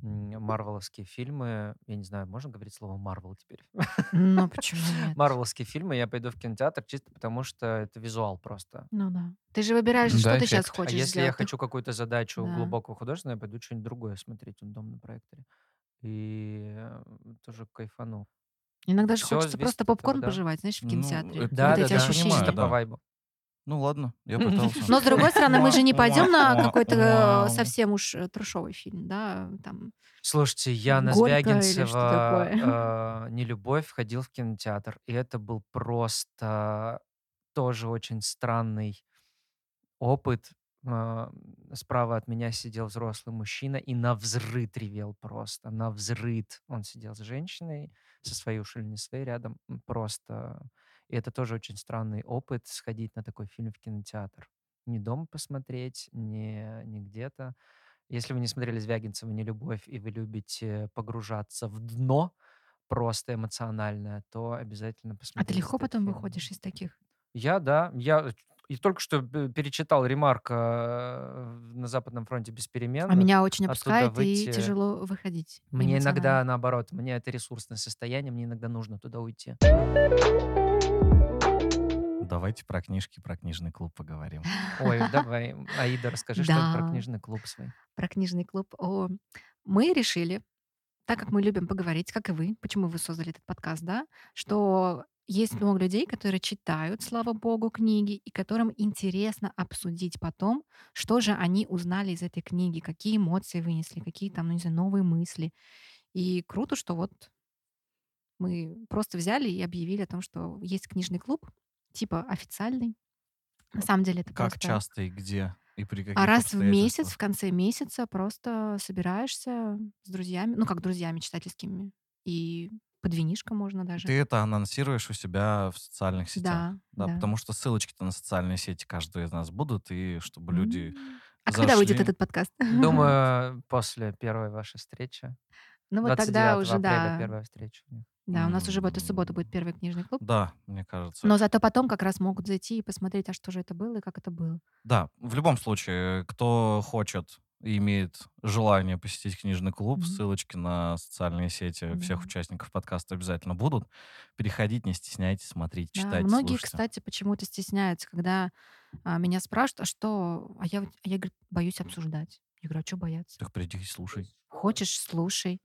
марвеловские фильмы, я не знаю, можно говорить слово Марвел теперь? Ну почему нет? Марвеловские фильмы я пойду в кинотеатр чисто потому, что это визуал просто. Ну да. Ты же выбираешь, что ты сейчас. А хочешь если я хочу какую-то задачу Да. глубокого художественного, я пойду что-нибудь другое смотреть в дом на проекторе. И э, тоже кайфану. Иногда же хочется просто попкорн да. пожевать, знаешь, в Ну, кинотеатре. это- Да, вот да, эти да, ощущения. понимаю, чисто да. по вайбу. Ну ладно, я пытался. Но с другой стороны, мы же не пойдем на какой-то э, совсем уж э, трешовый фильм, да, там. Слушайте, я на Звягинцева такое? э, «Нелюбовь» ходил в кинотеатр, и это был просто тоже очень странный опыт. Справа от меня сидел взрослый мужчина и на взрыд ревел просто, на взрыд. Он сидел с женщиной, со своей уж или не своей рядом, просто. И это тоже очень странный опыт, сходить на такой фильм в кинотеатр. Не дома посмотреть, не, не где-то. Если вы не смотрели Звягинцева «Не любовь» и вы любите погружаться в дно просто эмоциональное, то обязательно А ты посмотрите легко потом фильм. выходишь из таких? Я, да. Я и только что перечитал ремарк э, на Западном фронте без А перемен. меня очень опускает и выйти- тяжело выходить. Мне иногда, наоборот, мне это ресурсное состояние, мне иногда нужно туда уйти. Давайте про книжки, про книжный клуб поговорим. Ой, давай, Аида, расскажи что-нибудь про книжный клуб свой. Про книжный клуб. О, мы решили, так как мы любим поговорить, как и вы, почему вы создали этот подкаст, да, что есть много людей, которые читают, слава богу, книги, и которым интересно обсудить потом, что же они узнали из этой книги, какие эмоции вынесли, какие там, ну, не знаю, новые мысли. И круто, что вот мы просто взяли и объявили о том, что есть книжный клуб, типа официальный. На самом деле это Как просто... часто и где? И при каких А раз в месяц, в конце месяца просто собираешься с друзьями, ну как друзьями читательскими, и под винишко можно даже. Ты это анонсируешь у себя в социальных сетях. Да, Да, да. потому что ссылочки-то на социальные сети каждого из нас будут, и чтобы люди... М. А когда выйдет зашли. этот подкаст? Думаю, после первой вашей встречи. Ну вот тогда 29 уже, апреля да. первая встреча. Да, у нас уже в эту субботу будет первый книжный клуб. Да, мне кажется. Но зато потом как раз могут зайти и посмотреть, а что же это было и как это было. Да, в любом случае, кто хочет и имеет желание посетить книжный клуб, Мгм. ссылочки на социальные сети всех Да. участников подкаста обязательно будут. Переходить, не стесняйтесь, смотрите, Да, читайте, многие, слушайте. кстати, почему-то стесняются, когда а, меня спрашивают, а что, а я, а я говорю, боюсь обсуждать. Я говорю, а что бояться? Так приди и слушай. Хочешь, слушай.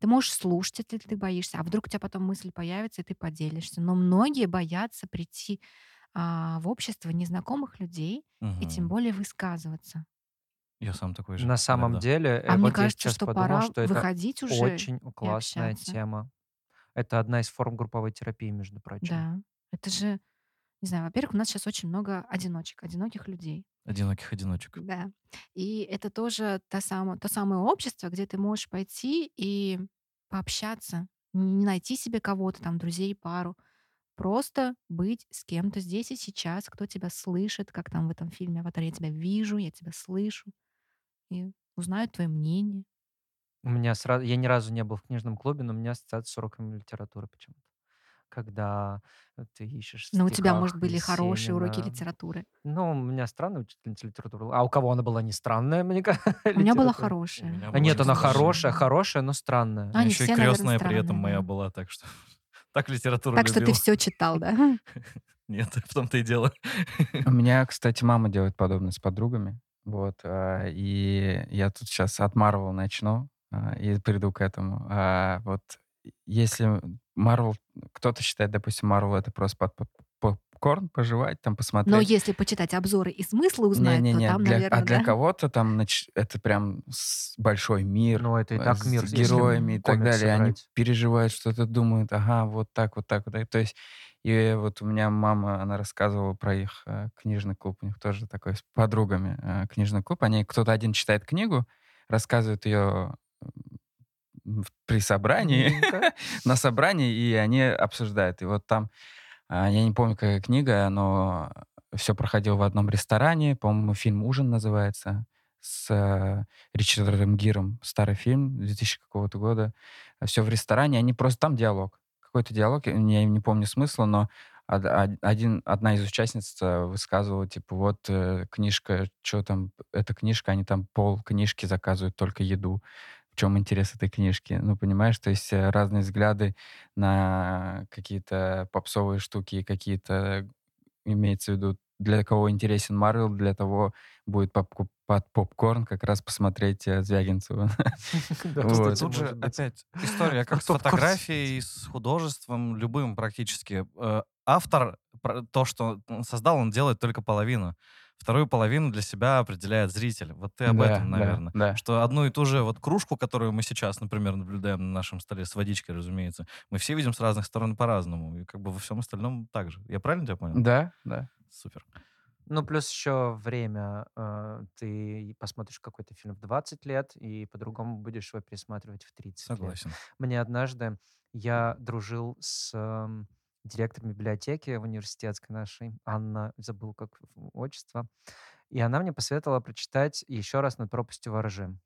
Ты можешь слушать, если ты боишься, а вдруг у тебя потом мысль появится, и ты поделишься. Но многие боятся прийти а, в общество незнакомых людей и тем более высказываться. Я сам такой же. На самом иногда. деле, э, А мне вот я кажется, сейчас что подумал, пора что это выходить уже. очень классная тема. Это одна из форм групповой терапии, между прочим. Да. Это же, не знаю, во-первых, у нас сейчас очень много одиночек, одиноких людей. Одиноких одиночек. Да. И это тоже то самое, то самое общество, где ты можешь пойти и пообщаться Не найти себе кого-то, там, друзей, пару. Просто быть с кем-то здесь и сейчас, кто тебя слышит, как там в этом фильме «Аватар». Я тебя вижу, я тебя слышу. И узнают твое мнение. У меня сразу... Я ни разу не был в книжном клубе, но у меня ассоциация с уроками литературы почему-то. Когда ты ищешь Но у тебя, может, были хорошие уроки Есенина. литературы. Ну, у меня странная учительница литературы. А у кого она была не странная, мне кажется, У меня была хорошая. меня А была нет, она хорошая, хорошая, но странная. Они еще и крестная при этом моя была, так что... Так литературу Так что ты любил. все читал, да? Нет, в том-то и дело. У меня, кстати, мама делает подобное с подругами. Вот. а, И я тут сейчас от Марвел начну а, и приду к этому. А, Вот если Марвел... Кто-то считает, допустим, Марвел это просто под поп- попкорн, пожевать, там Но посмотреть. если почитать обзоры и смыслы узнать, то Не-не-не, там, для- наверное, а для да. кого-то там нач- это прям с- большой мир, Ну, это и так с мир, если героями и так далее. Они брать. переживают, что-то думают, ага, вот так, вот так, вот так. То есть, и вот у меня мама, она рассказывала про их э, книжный клуб, у них тоже такой с подругами э, книжный клуб. Они, кто-то один читает книгу, рассказывает ее при собрании, Миленько. на собрании, и они обсуждают. И вот там, а, я не помню, какая книга, но все проходило в одном ресторане, по-моему, фильм «Ужин» называется, с э, Ричардом Гиром, старый фильм 2000 какого-то года. Все в ресторане, они просто, там диалог. Какой-то диалог, я не, помню смысла, но од- од- один, одна из участниц э, высказывала, типа, вот э, книжка, что там, эта книжка, они там пол книжки заказывают только еду в чем интерес этой книжки. Ну, понимаешь, то есть э, разные взгляды на какие-то попсовые штуки, какие-то, имеется в виду, для кого интересен Марвел, для того будет попку- под попкорн как раз посмотреть э, Звягинцева. Тут же опять история как с фотографией, с художеством, любым практически. Э, Автор то, что он создал, он делает только половину. Вторую половину для себя определяет зритель. Вот ты об Да, этом, да, наверное. да. Что одну и ту же вот кружку, которую мы сейчас, например, наблюдаем на нашем столе с водичкой, разумеется, мы все видим с разных сторон по-разному. И как бы во всем остальном так же. Я правильно тебя понял? Да, да. Супер. Ну, плюс еще время. э, Ты посмотришь какой-то фильм в 20 лет, и по-другому будешь его пересматривать в 30 лет. Согласен. Мне однажды я дружил с директором библиотеки университетской нашей, Анна, забыл как отчество, и она мне посоветовала прочитать еще раз «Над пропастью воржи».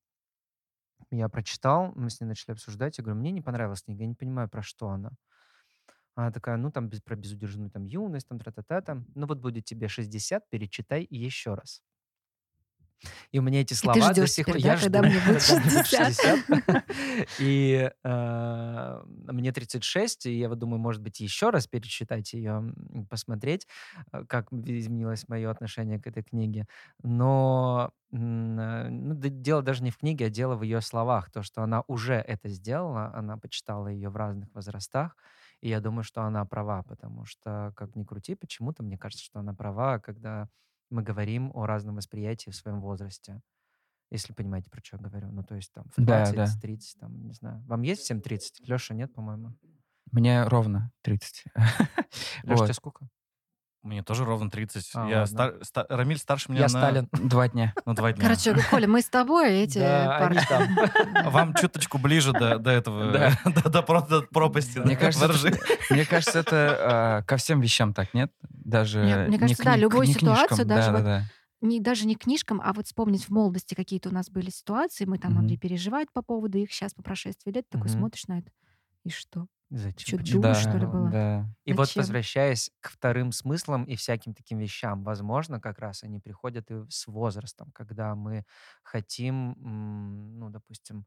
Я прочитал, мы с ней начали обсуждать, я говорю, мне не понравилась книга, я не понимаю, про что она. Она такая, ну, там, без- про безудержную там юность, там, тра-та-та, там. Ну, вот будет тебе 60, перечитай еще раз. И у меня эти слова до ждёшь сих пор... да, Я когда жду, мне будет когда будет 60. 60. И э, мне 36, и я вот думаю, может быть, еще раз перечитать ее, посмотреть, э, как изменилось мое отношение к этой книге. Но э, ну, дело даже не в книге, а дело в ее словах. То, что она уже это сделала, она почитала ее в разных возрастах, и я думаю, что она права, потому что, как ни крути, почему-то мне кажется, что она права, когда мы говорим о разном восприятии в своем возрасте. Если понимаете, про что я говорю. Ну, то есть там в Да, 20, да. 30, там, не знаю. Вам есть всем 30? Леша, нет, по-моему? Мне ровно 30. Леша, Вот. тебе сколько? Мне тоже ровно 30. А, я стар- ста- Рамиль старше меня Я на, Сталин. Два дня. на два дня. Короче, Коля, мы с тобой, эти Да, парни. там. Вам чуточку ближе до, до этого, Да. до, до про- до пропасти. Мне кажется, это, мне кажется, это а, ко всем вещам так, нет? Даже Мне- мне не кажется, да, любую не ситуацию, книжкам. даже да, вот да, да. Не, даже не книжкам, а вот вспомнить в молодости какие-то у нас были ситуации, мы там Мгм. могли переживать по поводу их, сейчас по прошествии лет такой смотришь на это, и что? Зачем? Почему? дура, да, что ли, была? Да. И вот Зачем? возвращаясь к вторым смыслам и всяким таким вещам, возможно, как раз они приходят и с возрастом, когда мы хотим, ну, допустим,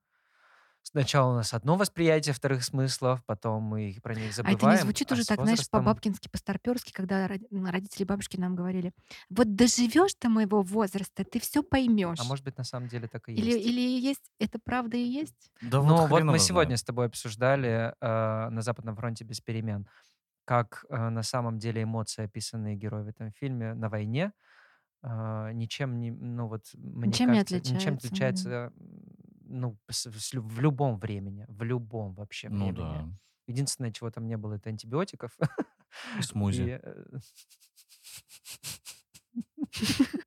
сначала у нас одно восприятие вторых смыслов, потом мы их- про них А забываем. это не звучит а уже так, знаешь, возрастом- по-бабкински, по-старперски, когда родители бабушки нам говорили, вот доживешь до моего возраста, ты все поймешь. А может быть, на самом деле так и или, есть. или есть, это правда и есть? Да Ну, вот хрен мы его сегодня знает. с тобой обсуждали э, на Западном фронте без перемен, как э, на самом деле эмоции, описанные герои в этом фильме на войне, э, ничем не, ну вот мне Ничем не кажется, ничем не отличаются, отличается, да. Ну с- в любом времени, в любом вообще Ну времени. да. Единственное, чего там не было, это антибиотиков. И смузи. И, э,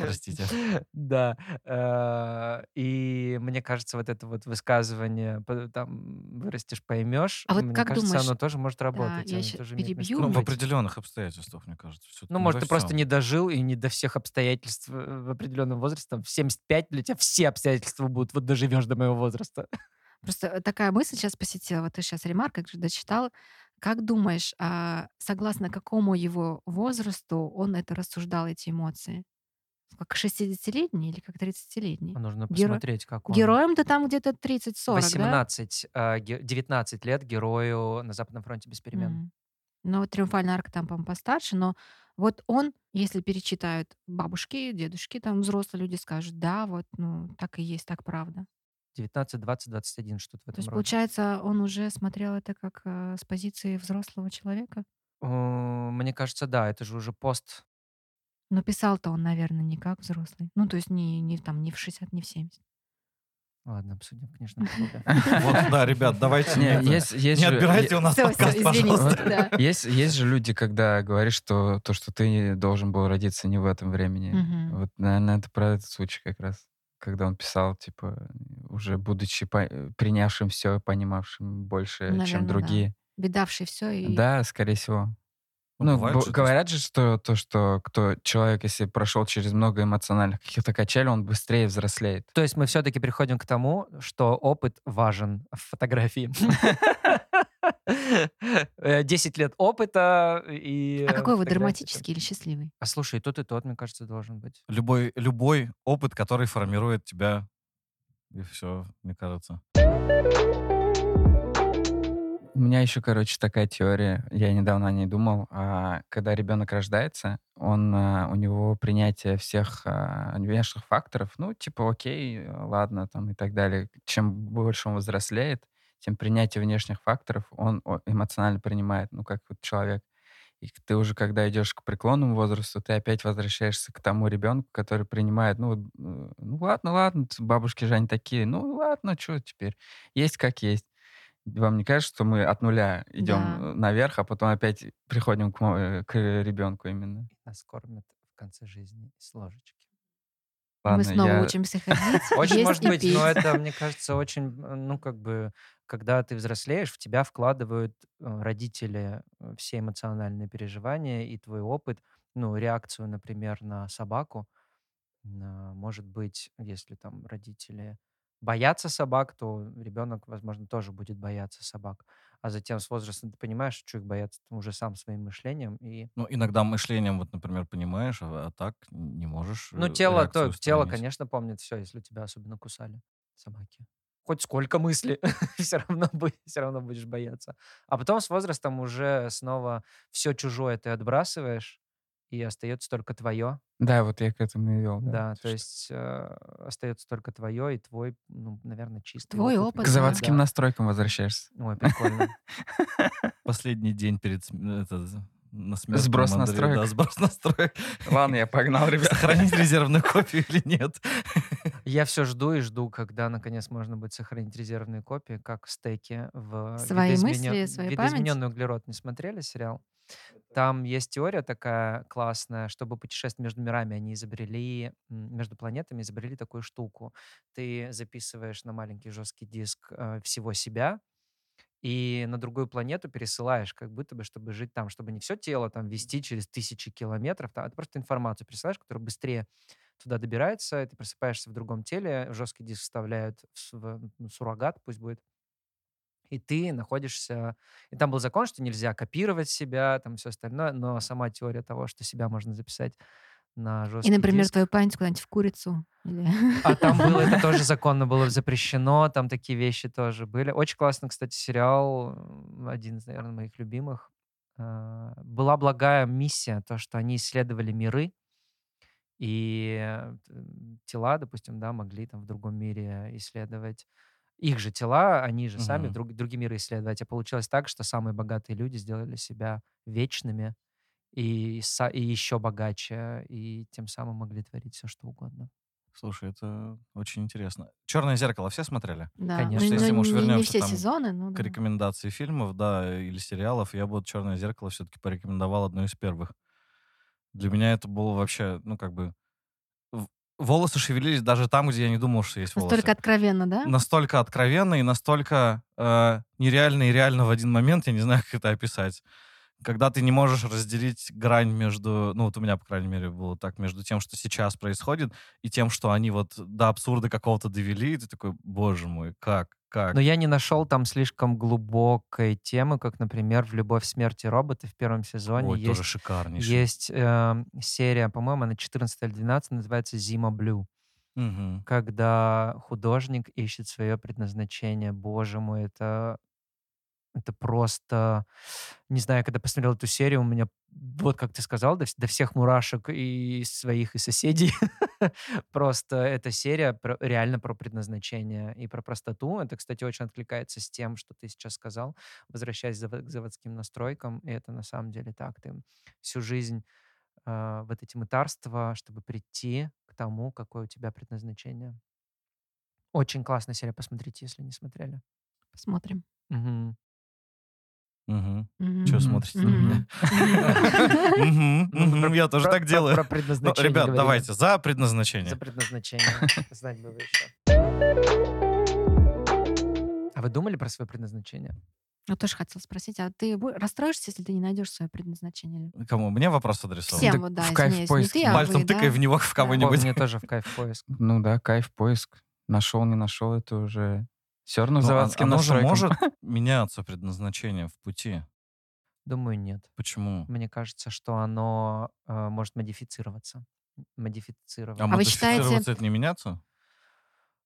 Простите. Да. э, И мне кажется, вот это вот высказывание, там, вырастешь, поймешь, А вот мне как кажется, думаешь- оно тоже может работать. я тоже имеет место перебью. Ну, в определенных обстоятельствах, мне кажется. всё-таки Ну, может, ты просто не дожил и не до всех обстоятельств э, в определенном возрасте. Там, в 75 для тебя все обстоятельства будут. Вот доживешь до моего возраста. Просто такая мысль сейчас посетила. Вот ты сейчас ремарк, как же дочитал. Как думаешь, а согласно какому его возрасту он это рассуждал, эти эмоции? Как 60-летний или как 30-летний? Нужно Геро- посмотреть, как он... Героям-то там где-то 30-40, да? 18, э, ге- 19 лет герою на Западном фронте без перемен. М. Ну, вот «Триумфальная арка» там, по-моему, постарше, но вот он, если перечитают бабушки, дедушки, там взрослые люди скажут, да, вот, ну, так и есть, так правда. 19, 20, 21, что-то в То этом есть, роде. получается, он уже смотрел это как э, с позиции взрослого человека? Мне кажется, да, это же уже пост. Но писал-то он, наверное, не как взрослый. Ну, то есть не, не, там, не в 60, не в 70. Ладно, обсудим клубе. Вот, да, ребят, давайте не Не, это- есть, есть не же- отбирайте у нас подкаст, пожалуйста. да. Есть, есть же люди, когда говоришь, что то, что ты должен был родиться не в этом времени. Вот, наверное, это про этот случай как раз. Когда он писал, типа, уже будучи по- э, принявшим все, понимавшим больше, чем да. другие. Видавший все и... Да, скорее всего. Ну, же, говорят же, что то, что кто человек, если прошел через много эмоциональных каких-то качелей, он быстрее взрослеет. То есть мы все-таки приходим к тому, что опыт важен в фотографии. Э, 10 лет опыта и... А какой вы, драматический или счастливый? А слушай, и тот, и тот, мне кажется, должен быть. Любой, любой опыт, который формирует тебя, и все, мне кажется. У меня еще, короче, такая теория, я недавно о ней думал. а, Когда ребенок рождается, он, а, у него принятие всех а, внешних факторов, ну, типа, окей, э, ладно, там и так далее. Чем больше он взрослеет, тем принятие внешних факторов он эмоционально принимает, ну, как вот человек. И ты уже, когда идешь к преклонному возрасту, ты опять возвращаешься к тому ребенку, который принимает, ну, э, ну ладно, ладно, бабушки же они такие, ну ладно, что теперь, есть как есть. Вам не кажется, что мы от нуля идем Да. э, наверх, а потом опять приходим к, э, к ребенку именно? Нас кормят в конце жизни с ложечки. Мы Ладно, снова я- учимся ходить, Очень может быть, но это, мне кажется, очень, э, ну, как бы, когда ты взрослеешь, в тебя вкладывают родители все эмоциональные переживания и твой опыт, ну, реакцию, например, на собаку. Может быть, если там родители боятся собак, то ребенок, возможно, тоже будет бояться собак. А затем с возрастом ты понимаешь, что их бояться ты уже сам своим мышлением. И, Ну, иногда мышлением, вот, например, понимаешь, а, а так не можешь. ну, э, тело, реакцию то, тело, устранить. конечно, помнит все, если тебя особенно кусали собаки. Хоть сколько мысли, все равно, все равно будешь бояться. А потом с возрастом уже снова все чужое ты отбрасываешь, и остается только твое. Да, вот я к этому и вел. Да, Да, то есть э, остается только твое и твой, ну, наверное, чистый Твой К опыт, да. заводским Да. настройкам возвращаешься. Ой, прикольно. Последний день перед на смертном Сброс Андре- настроек. Да, сброс настроек. Ладно, я погнал, ребят. Сохранить резервную копию или нет. Я все жду и жду, когда наконец можно будет сохранить резервные копии, как стеки в Свои видоизменё- мысли, свою память? видоизмененный углерод. Не смотрели сериал? Там есть теория такая классная, чтобы путешествовать между мирами, они изобрели, между планетами изобрели такую штуку. Ты записываешь на маленький жесткий диск э, всего себя, и на другую планету пересылаешь, как будто бы, чтобы жить там, чтобы не все тело там вести через тысячи километров, а ты просто информацию присылаешь, которая быстрее туда добирается, ты просыпаешься в другом теле, жесткий диск вставляют в, в, ну, суррогат, пусть будет, и ты находишься... И там был закон, что нельзя копировать себя, там все остальное, но сама теория того, что себя можно записать на жесткий И, например, диск, твою память куда-нибудь в курицу. или- а там было это тоже законно было запрещено, там такие вещи тоже были. Очень классный, кстати, сериал, один из, наверное, моих любимых. А, Была благая миссия, то, что они исследовали миры, и э, тела, допустим, да, могли там в другом мире исследовать их же тела, они же сами Мгм. друг, другие миры исследовать. А получилось так, что самые богатые люди сделали себя вечными и, са- и еще богаче, и тем самым могли творить все, что угодно. Слушай, это очень интересно. Черное зеркало все смотрели? Да. Конечно. Ну, Если ну, мы уж не- не, вернемся все там сезоны, ну К да. рекомендации фильмов, да, или сериалов, я бы вот Черное зеркало все-таки порекомендовал одну из первых. Для меня это было вообще, ну, как бы волосы шевелились даже там, где я не думал, что есть волосы. Настолько откровенно, да? Настолько откровенно и настолько э, нереально и реально в один момент, я не знаю, как это описать. Когда ты не можешь разделить грань между, ну вот у меня, по крайней мере, было так, между тем, что сейчас происходит, и тем, что они вот до абсурда какого-то довели, и ты такой, боже мой, как, как? Но я не нашел там слишком глубокой темы, как, например, в «Любовь, смерти роботы» в первом сезоне Ой, есть, тоже шикарнейший. есть э, серия, по-моему, она 14 или 12, называется «Зима Блю», Мгм. когда художник ищет свое предназначение. Боже мой, это, это просто... Не знаю, когда посмотрел эту серию, у меня, вот как ты сказал, до, до всех мурашек и своих, и соседей. Просто эта серия про- реально про предназначение и про простоту. Это, кстати, очень откликается с тем, что ты сейчас сказал, возвращаясь к заводским настройкам. И это на самом деле так. Ты всю жизнь э, в это мытарство, чтобы прийти к тому, какое у тебя предназначение. Очень классная серия, посмотрите, если не смотрели. Посмотрим. Мгм. Чё Мгм. смотрите на меня? Ну, Я тоже так делаю. Про Ну, предназначение ребят, давайте, за предназначение. За предназначение. Знать бы еще. А вы думали про свое предназначение? Я тоже хотела спросить, а ты расстроишься, если ты не найдешь свое предназначение? Кому? Мне вопрос адресован. Всем Так да, в кайф извиняюсь, не поиск. ты, а Пальцем вы, тыкай да? в него, в кого-нибудь. Мне тоже в кайф поиск. Ну да, кайф, поиск. Нашел, не нашел, это уже все равно Ну, а- заводским оно же настройкам. может меняться предназначение в пути. Думаю, нет. Почему? Мне кажется, что оно э, может модифицироваться. Модифицироваться. А вы считаете- модифицироваться это не меняться?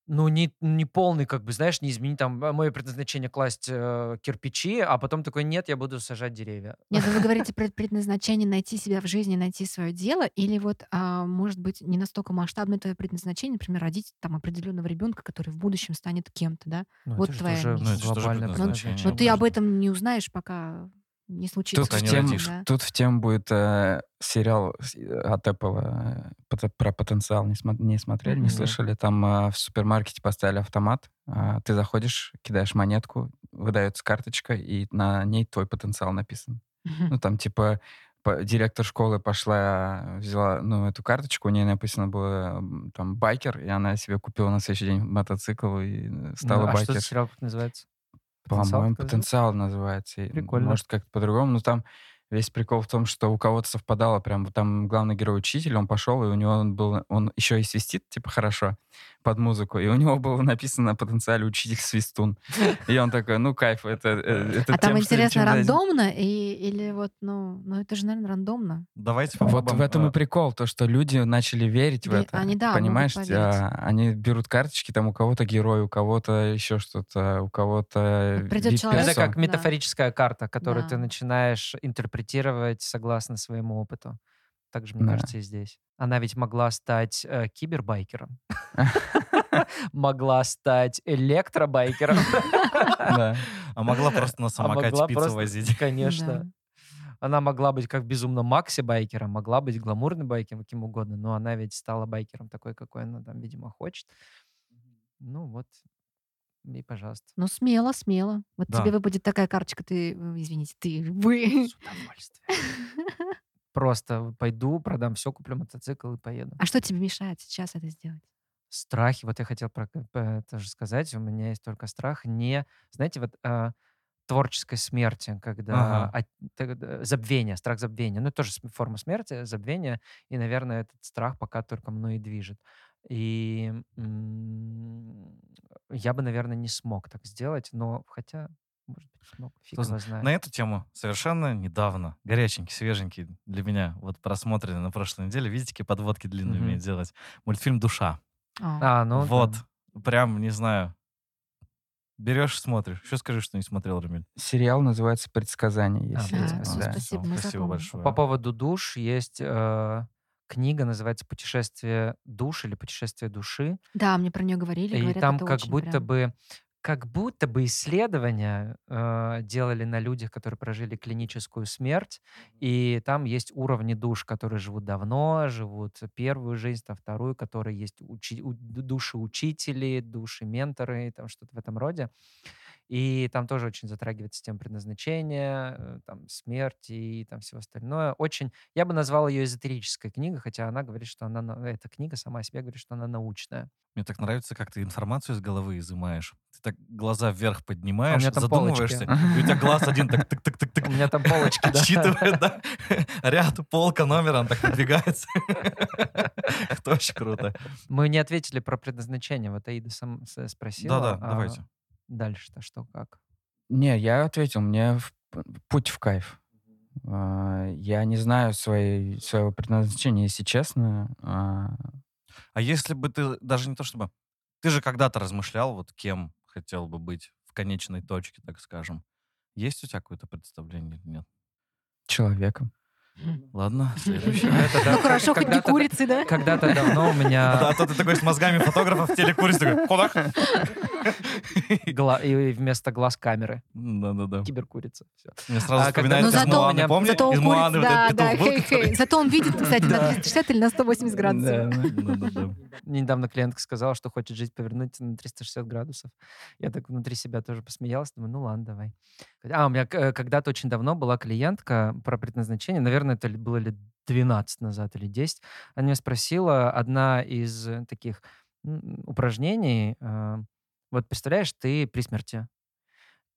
Ну, не, не полный, как бы, знаешь, не изменить там а, мое предназначение класть э, кирпичи, а потом такой, нет, я буду сажать деревья. Нет, ну вы говорите про предназначение найти себя в жизни, найти свое дело, или вот, а, может быть, не настолько масштабное твое предназначение, например, родить там определенного ребенка, который в будущем станет кем-то, да? Ну, Вот это же твоя тоже миссия. Ну, это же тоже предназначение. предназначение. Но ты об этом не узнаешь, пока не случится. Тут в, не тем, родишь. Да. тут в тем будет э, сериал э, от Apple э, про потенциал. Не, смо- не смотрели, не Мгм. слышали? Там э, в супермаркете поставили автомат. а, ты заходишь, кидаешь монетку, выдается карточка, и на ней твой потенциал написан. Ну, там, типа, по- директор школы пошла, взяла, ну, эту карточку, у нее написано было, там, байкер, и она себе купила на следующий день мотоцикл и э, Ну, стала а что за байкер. сериал называется? По-моему, потенциал называется. Прикольно. Может, как-то по-другому. Но там весь прикол в том, что у кого-то совпадало. Прям там главный герой учитель, он пошел, и у него он был... Он еще и свистит, типа, хорошо, под музыку. И у него было написано на потенциале учитель свистун. И он такой, ну, кайф, это, э, это А там тем, что интересно, рандомно и, или вот, ну, ну это же, наверное, рандомно. Давайте Вот попробуем. в этом и э, прикол, то, что люди начали верить в это. они, да, Понимаешь, а, они берут карточки, там у кого-то герой, у кого-то еще что-то, у кого-то Вот придет человек, Это как Да. метафорическая карта, которую ты начинаешь интерпретировать согласно своему опыту. Так же, мне Да. кажется, и здесь. Она ведь могла стать э, кибербайкером. Могла стать электробайкером. А могла просто на А самокате пиццу возить. Конечно. Она могла быть как безумно Макси байкером, могла быть гламурным байкером, каким угодно, но она ведь стала байкером такой, какой она там, видимо, хочет. Ну вот, и пожалуйста. Ну, смело, смело. Вот Да. тебе выпадет такая карточка, ты, э, извините, ты, вы. С удовольствием. Просто пойду, продам все, куплю мотоцикл и поеду. А что тебе мешает сейчас это сделать? Страхи, вот я хотел про к- п- тоже сказать, у меня есть только страх не, знаете, вот а, творческой смерти, когда Ага. от- забвение, страх забвения, ну, это тоже форма смерти, забвение, и, наверное, этот страх пока только мной и движет. И я бы, наверное, не смог так сделать, но хотя, может быть, смог, фиг его знает. На эту тему совершенно недавно, горяченький, свеженький для меня, вот просмотренный на прошлой неделе, видите, какие подводки длинные Мгм. умеет делать. Мультфильм «Душа». А, А, ну, да. вот, прям, не знаю, берешь, смотришь. Еще скажи, что не смотрел, Рамиль. Сериал называется «Предсказание». А, Если Да, всё, да. спасибо, мы Спасибо запомним. большое. По поводу душ есть э, книга, называется «Путешествие душ» или «Путешествие души». Да, мне про нее говорили. И говорят, там как будто прям- бы как будто бы исследования э, делали на людях, которые прожили клиническую смерть, и там есть уровни душ, которые живут давно, живут первую жизнь, там вторую, которые есть учи- у- души учители, души менторы, там что-то в этом роде. И там тоже очень затрагивается тема предназначения, э, там, смерти и там всего остальное. Очень, я бы назвал ее эзотерической книгой, хотя она говорит, что она, на- эта книга сама себе говорит, что она научная. Мне так нравится, как ты информацию из головы изымаешь. Ты так глаза вверх А поднимаешь, там задумываешься, полочки. и у тебя глаз один так тык тык тык тык У меня там полочки, отсчитывает, да? Ряд, полка, номер, он так надвигается. Это очень круто. Мы не ответили про предназначение. Вот Аида сам спросила. Да-да, а давайте. Дальше-то что, как? Не, я ответил, мне в- путь в кайф. А, Я не знаю своей, своего предназначения, если честно. А, А если бы ты, даже не то чтобы... Ты же когда-то размышлял, вот кем хотел бы быть в конечной точке, так скажем. Есть у тебя какое-то представление или нет? Человеком. Ладно, да, Ну хорошо, хоть не когда-то- курицы, да? Когда-то давно у Да, меня а то ты такой с мозгами фотографа в телекурице такой, куда? и вместо глаз камеры. Да-да-да. Киберкурица. Мне сразу А когда- вспоминается Ну, из? Зато у Из курицы, вот да, да, петух был, хей, который- хей. Зато он видит, кстати, на Да. 360 или на 180 градусов. Да, да. Недавно клиентка сказала, что хочет жить повернуть на 360 градусов. Я так внутри себя тоже посмеялась, думаю, ну ладно, давай. А, у меня э, когда-то очень давно была клиентка про предназначение, наверное, это ли- было лет 12 назад или 10. Она меня спросила, одна из э, таких упражнений, э, вот представляешь, ты при смерти,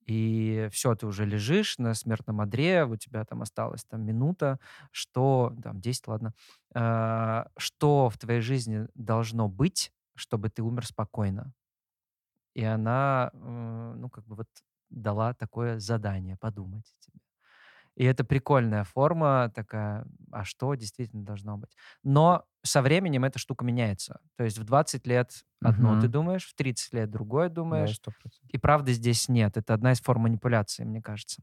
и все, ты уже лежишь на смертном одре, у тебя там осталась там минута, что, там, 10, ладно, а, что в твоей жизни должно быть, чтобы ты умер спокойно. И она, э, ну, как бы вот дала такое задание подумать тебе. И это прикольная форма такая, а что действительно должно быть. Но со временем эта штука меняется. То есть в 20 лет одно ты Мгм. думаешь, в 30 лет другое Да, думаешь, процентов. и правды здесь нет. Это одна из форм манипуляции, мне кажется.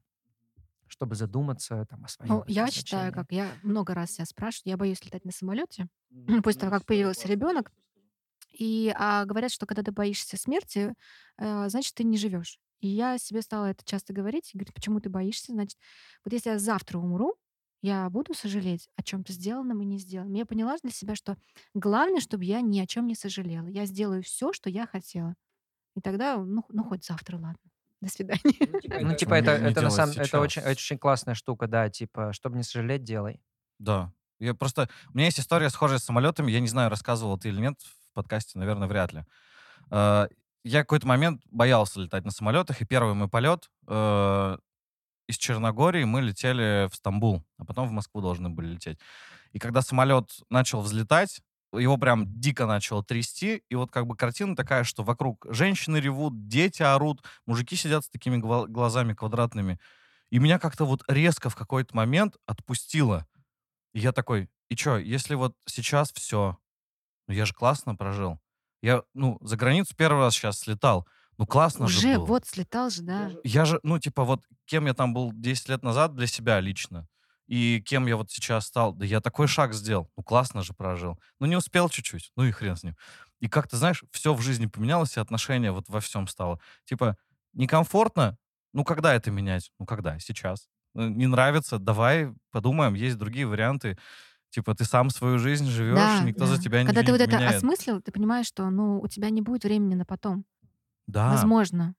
Чтобы задуматься там, о своем Ну, я считаю, как я много раз себя спрашиваю, я боюсь летать на самолете. После того, как появился ребенок, и а, говорят, что когда ты боишься смерти, э, значит, ты не живешь. И я себе стала это часто говорить. И говорит, почему ты боишься? Значит, вот если я завтра умру, я буду сожалеть о чем-то сделанном и не сделанном. Я поняла для себя, что главное, чтобы я ни о чем не сожалела. Я сделаю все, что я хотела. И тогда, ну, ну хоть завтра, ладно. До свидания. Ну, типа, это, Не- не это на самом это очень, это очень классная штука, да, типа, чтобы не сожалеть, делай. Да. Я просто... У меня есть история схожая с самолетами. Я не знаю, рассказывал ты или нет в подкасте, наверное, вряд ли. Я какой-то момент боялся летать на самолетах, и первый мой полет э, из Черногории мы летели в Стамбул, а потом в Москву должны были лететь. И когда самолет начал взлетать, его прям дико начало трясти, и вот как бы картина такая, что вокруг женщины ревут, дети орут, мужики сидят с такими гла- глазами квадратными. И меня как-то вот резко в какой-то момент отпустило. И я такой, и чё, если вот сейчас все, ну я же классно прожил. Я, ну, за границу первый раз сейчас слетал. Ну, классно же Уже вот слетал же, да. Я же, ну, типа, вот кем я там был 10 лет назад для себя лично, и кем я вот сейчас стал, да я такой шаг сделал, ну, классно же прожил. Ну, не успел чуть-чуть, ну и хрен с ним. И как-то, знаешь, все в жизни поменялось, и отношение вот во всем стало. Типа, некомфортно, ну, когда это менять? Ну, когда? Сейчас. Ну, Не нравится, давай подумаем, есть другие варианты. Типа, ты сам свою жизнь живешь, Да, никто да. за тебя не Когда ты вот это меняет. осмыслил, ты понимаешь, что ну, у тебя не будет времени на потом. Да, Возможно,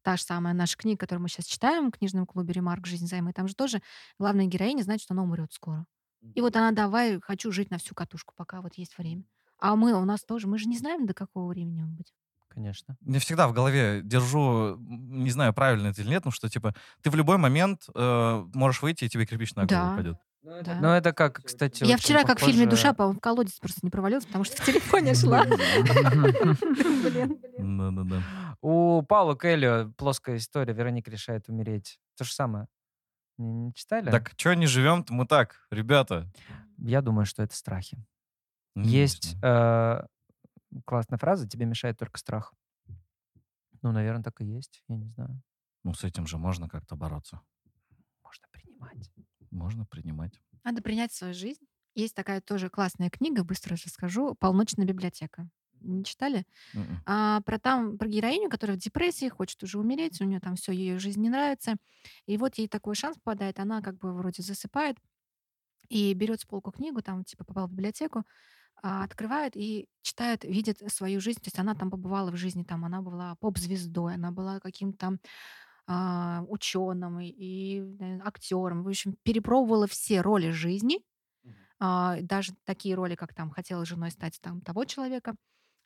та же самая наша книга, которую мы сейчас читаем в книжном клубе «Ремарк. Жизнь займы», там же тоже главная героиня знает, что она умрет скоро. И вот она давай, хочу жить на всю катушку, пока вот есть время. А мы, у нас тоже, мы же не знаем, до какого времени он будет. Конечно. Я всегда в голове держу, не знаю, правильно это или нет, ну что, типа, ты в любой момент э, можешь выйти, и тебе кирпич на голову Да. упадет. Да. Ну, это как, кстати, Я вчера, как в фильме похоже- «Душа», по-моему, в колодец просто не провалилась, потому что в телефоне шла. Блин. Да-да-да. У Паула Келли плоская история. Вероника решает умереть. То же самое. Не, читали? Так что не живем-то мы так, ребята? Я думаю, что это страхи. Ну, Есть классная фраза «Тебе мешает только страх». Ну, наверное, так и есть. Я не знаю. Ну, с этим же можно как-то бороться. Можно принимать. Можно принимать. Надо принять свою жизнь. Есть такая тоже классная книга, быстро расскажу, «Полночная библиотека». Не читали? Мгм. А, про там про героиню, которая в депрессии, хочет уже умереть, у нее там все, ее жизнь не нравится. И вот ей такой шанс попадает, она как бы вроде засыпает и берет с полку книгу, там типа попала в библиотеку, открывают и читают, видят свою жизнь. То есть она там побывала в жизни, там она была поп-звездой, она была каким-то а, ученым и, и актером. В общем, перепробовала все роли жизни, а, даже такие роли, как там хотела женой стать там того человека,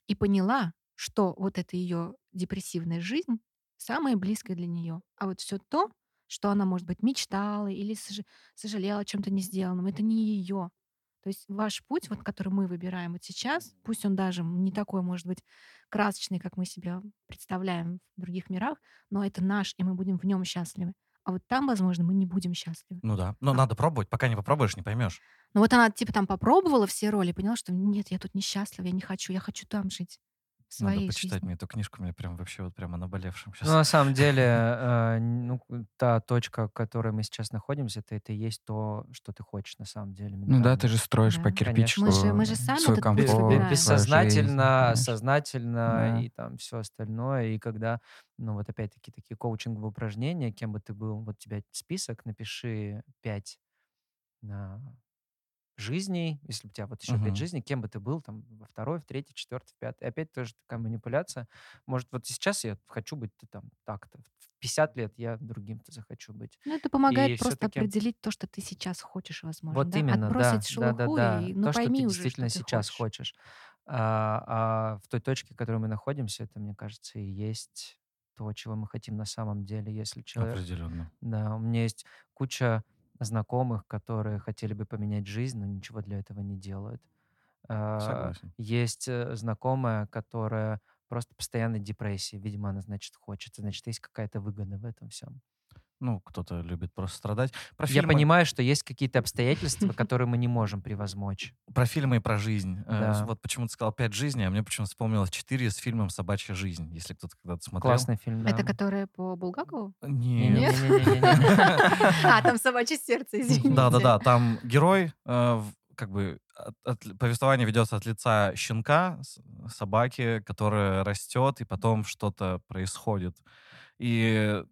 и поняла, что вот эта ее депрессивная жизнь самая близкая для нее. А вот все то, что она, может быть, мечтала или сож- сожалела о чем-то не сделанном, это не ее. То есть ваш путь, вот, который мы выбираем вот сейчас, пусть он даже не такой, может быть, красочный, как мы себя представляем в других мирах, но это наш, и мы будем в нем счастливы. А вот там, возможно, мы не будем счастливы. Ну да. Но А. надо пробовать. Пока не попробуешь, не поймешь. Но вот она, типа, там попробовала все роли, поняла, что нет, я тут несчастлива, я не хочу, я хочу там жить. В Надо почитать жизни. мне эту книжку. Мне прям вообще вот прямо наболевшим сейчас. Ну, на самом деле, э, ну, та точка, в которой мы сейчас находимся, это, это и есть то, что ты хочешь на самом деле. Ну да, ты же строишь Да. по кирпичику Мы же- мы же сами свой комфорт, выбираем. бессознательно, жизнь, сознательно Да. и там все остальное. И когда, ну вот опять-таки такие коучинговые упражнения, кем бы ты был, вот у тебя список, напиши пять на жизней, если у тебя вот еще Мгм. пять жизней, кем бы ты был там во второй, в третий, четвертый, в пятый. Опять тоже такая манипуляция. Может, вот сейчас я хочу быть ты там так-то. В 50 лет я другим-то захочу быть. Ну, это помогает И просто определить то, что ты сейчас хочешь, возможно. Вот да? именно, да, Отбросить да, да, шелуху да. и ну, То, что пойми ты уже, действительно что ты сейчас хочешь. хочешь. А, а в той точке, в которой мы находимся, это, мне кажется, и есть то, чего мы хотим на самом деле. Если человек... Определенно. Да, у меня есть куча знакомых, которые хотели бы поменять жизнь, но ничего для этого не делают. А, Согласен. Есть э, знакомая, которая просто постоянно депрессии. Видимо, она, значит, хочет. Значит, есть какая-то выгода в этом всем. Ну, кто-то любит просто страдать. Про Я фильмы, понимаю, что есть какие-то обстоятельства, которые мы не можем превозмочь. про фильмы и про жизнь. Э, Да. Вот почему ты сказал «Пять жизней», а мне почему-то вспомнилось «Четыре» с фильмом «Собачья жизнь», если кто-то когда-то смотрел. Классный фильм, да. Это которое по Булгакову? Нет. Нет? А, там собачье сердце, извините. Да-да-да, там герой, э, как бы от- от- повествование ведется от лица щенка, собаки, которая растет, и потом что-то происходит. И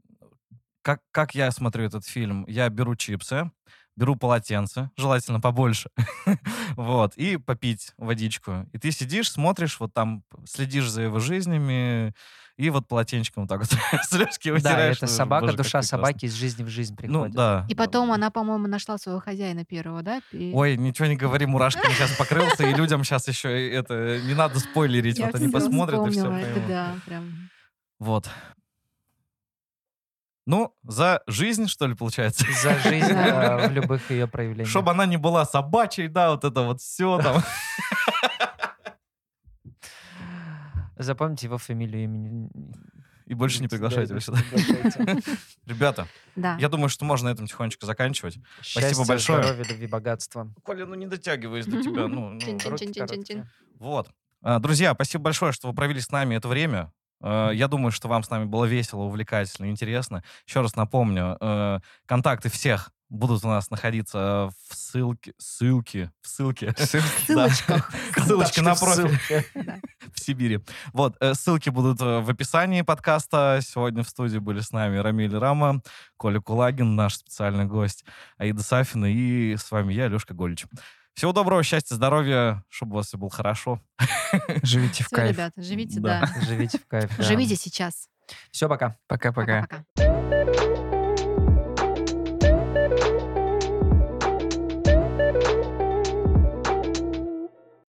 как, как я смотрю этот фильм? Я беру чипсы, беру полотенце, желательно побольше, вот, и попить водичку. И ты сидишь, смотришь, вот там следишь за его жизнями, и вот полотенчиком вот так вот слезки Да, вытираешь. это Боже, собака, как душа собаки из жизни в жизнь Ну, приходит. да. И потом она, по-моему, нашла своего хозяина первого, да? И- Ой, ничего не говори, мурашками сейчас покрылся, и людям сейчас еще это не надо спойлерить, Я вот они посмотрят и все это поймут. да, прям. Вот. Ну, за жизнь, что ли, получается? За жизнь э, в любых ее проявлениях. Чтобы она не была собачьей, да, вот это вот все там. Запомните его фамилию, имени. И больше не приглашайте его сюда. Ребята, я думаю, что можно на этом тихонечко заканчивать. Счастья, большое. здоровья, любви, богатства. Коля, ну не дотягиваюсь до тебя. Ну, ну. Вот. А, Друзья, спасибо большое, что вы провели с нами это время. Э, Я думаю, что вам с нами было весело, увлекательно, интересно. Еще раз напомню, э, контакты всех будут у нас находиться в ссылке, ссылке, в ссылке. Ссылочках. Ссылочка на профиль Ссылки. В Сибири. Вот, э, ссылки будут в описании подкаста. Сегодня в студии были с нами Рамиль Рама, Коля Кулагин, наш специальный гость, Аида Сафина и с вами я, Лешка Голич. Всего доброго, счастья, здоровья, чтобы у вас все было хорошо. Живите в Всё, кайф. ребята, живите, Да. да. Живите в кайф. Живите сейчас. Все, пока. Пока-пока. Пока-пока.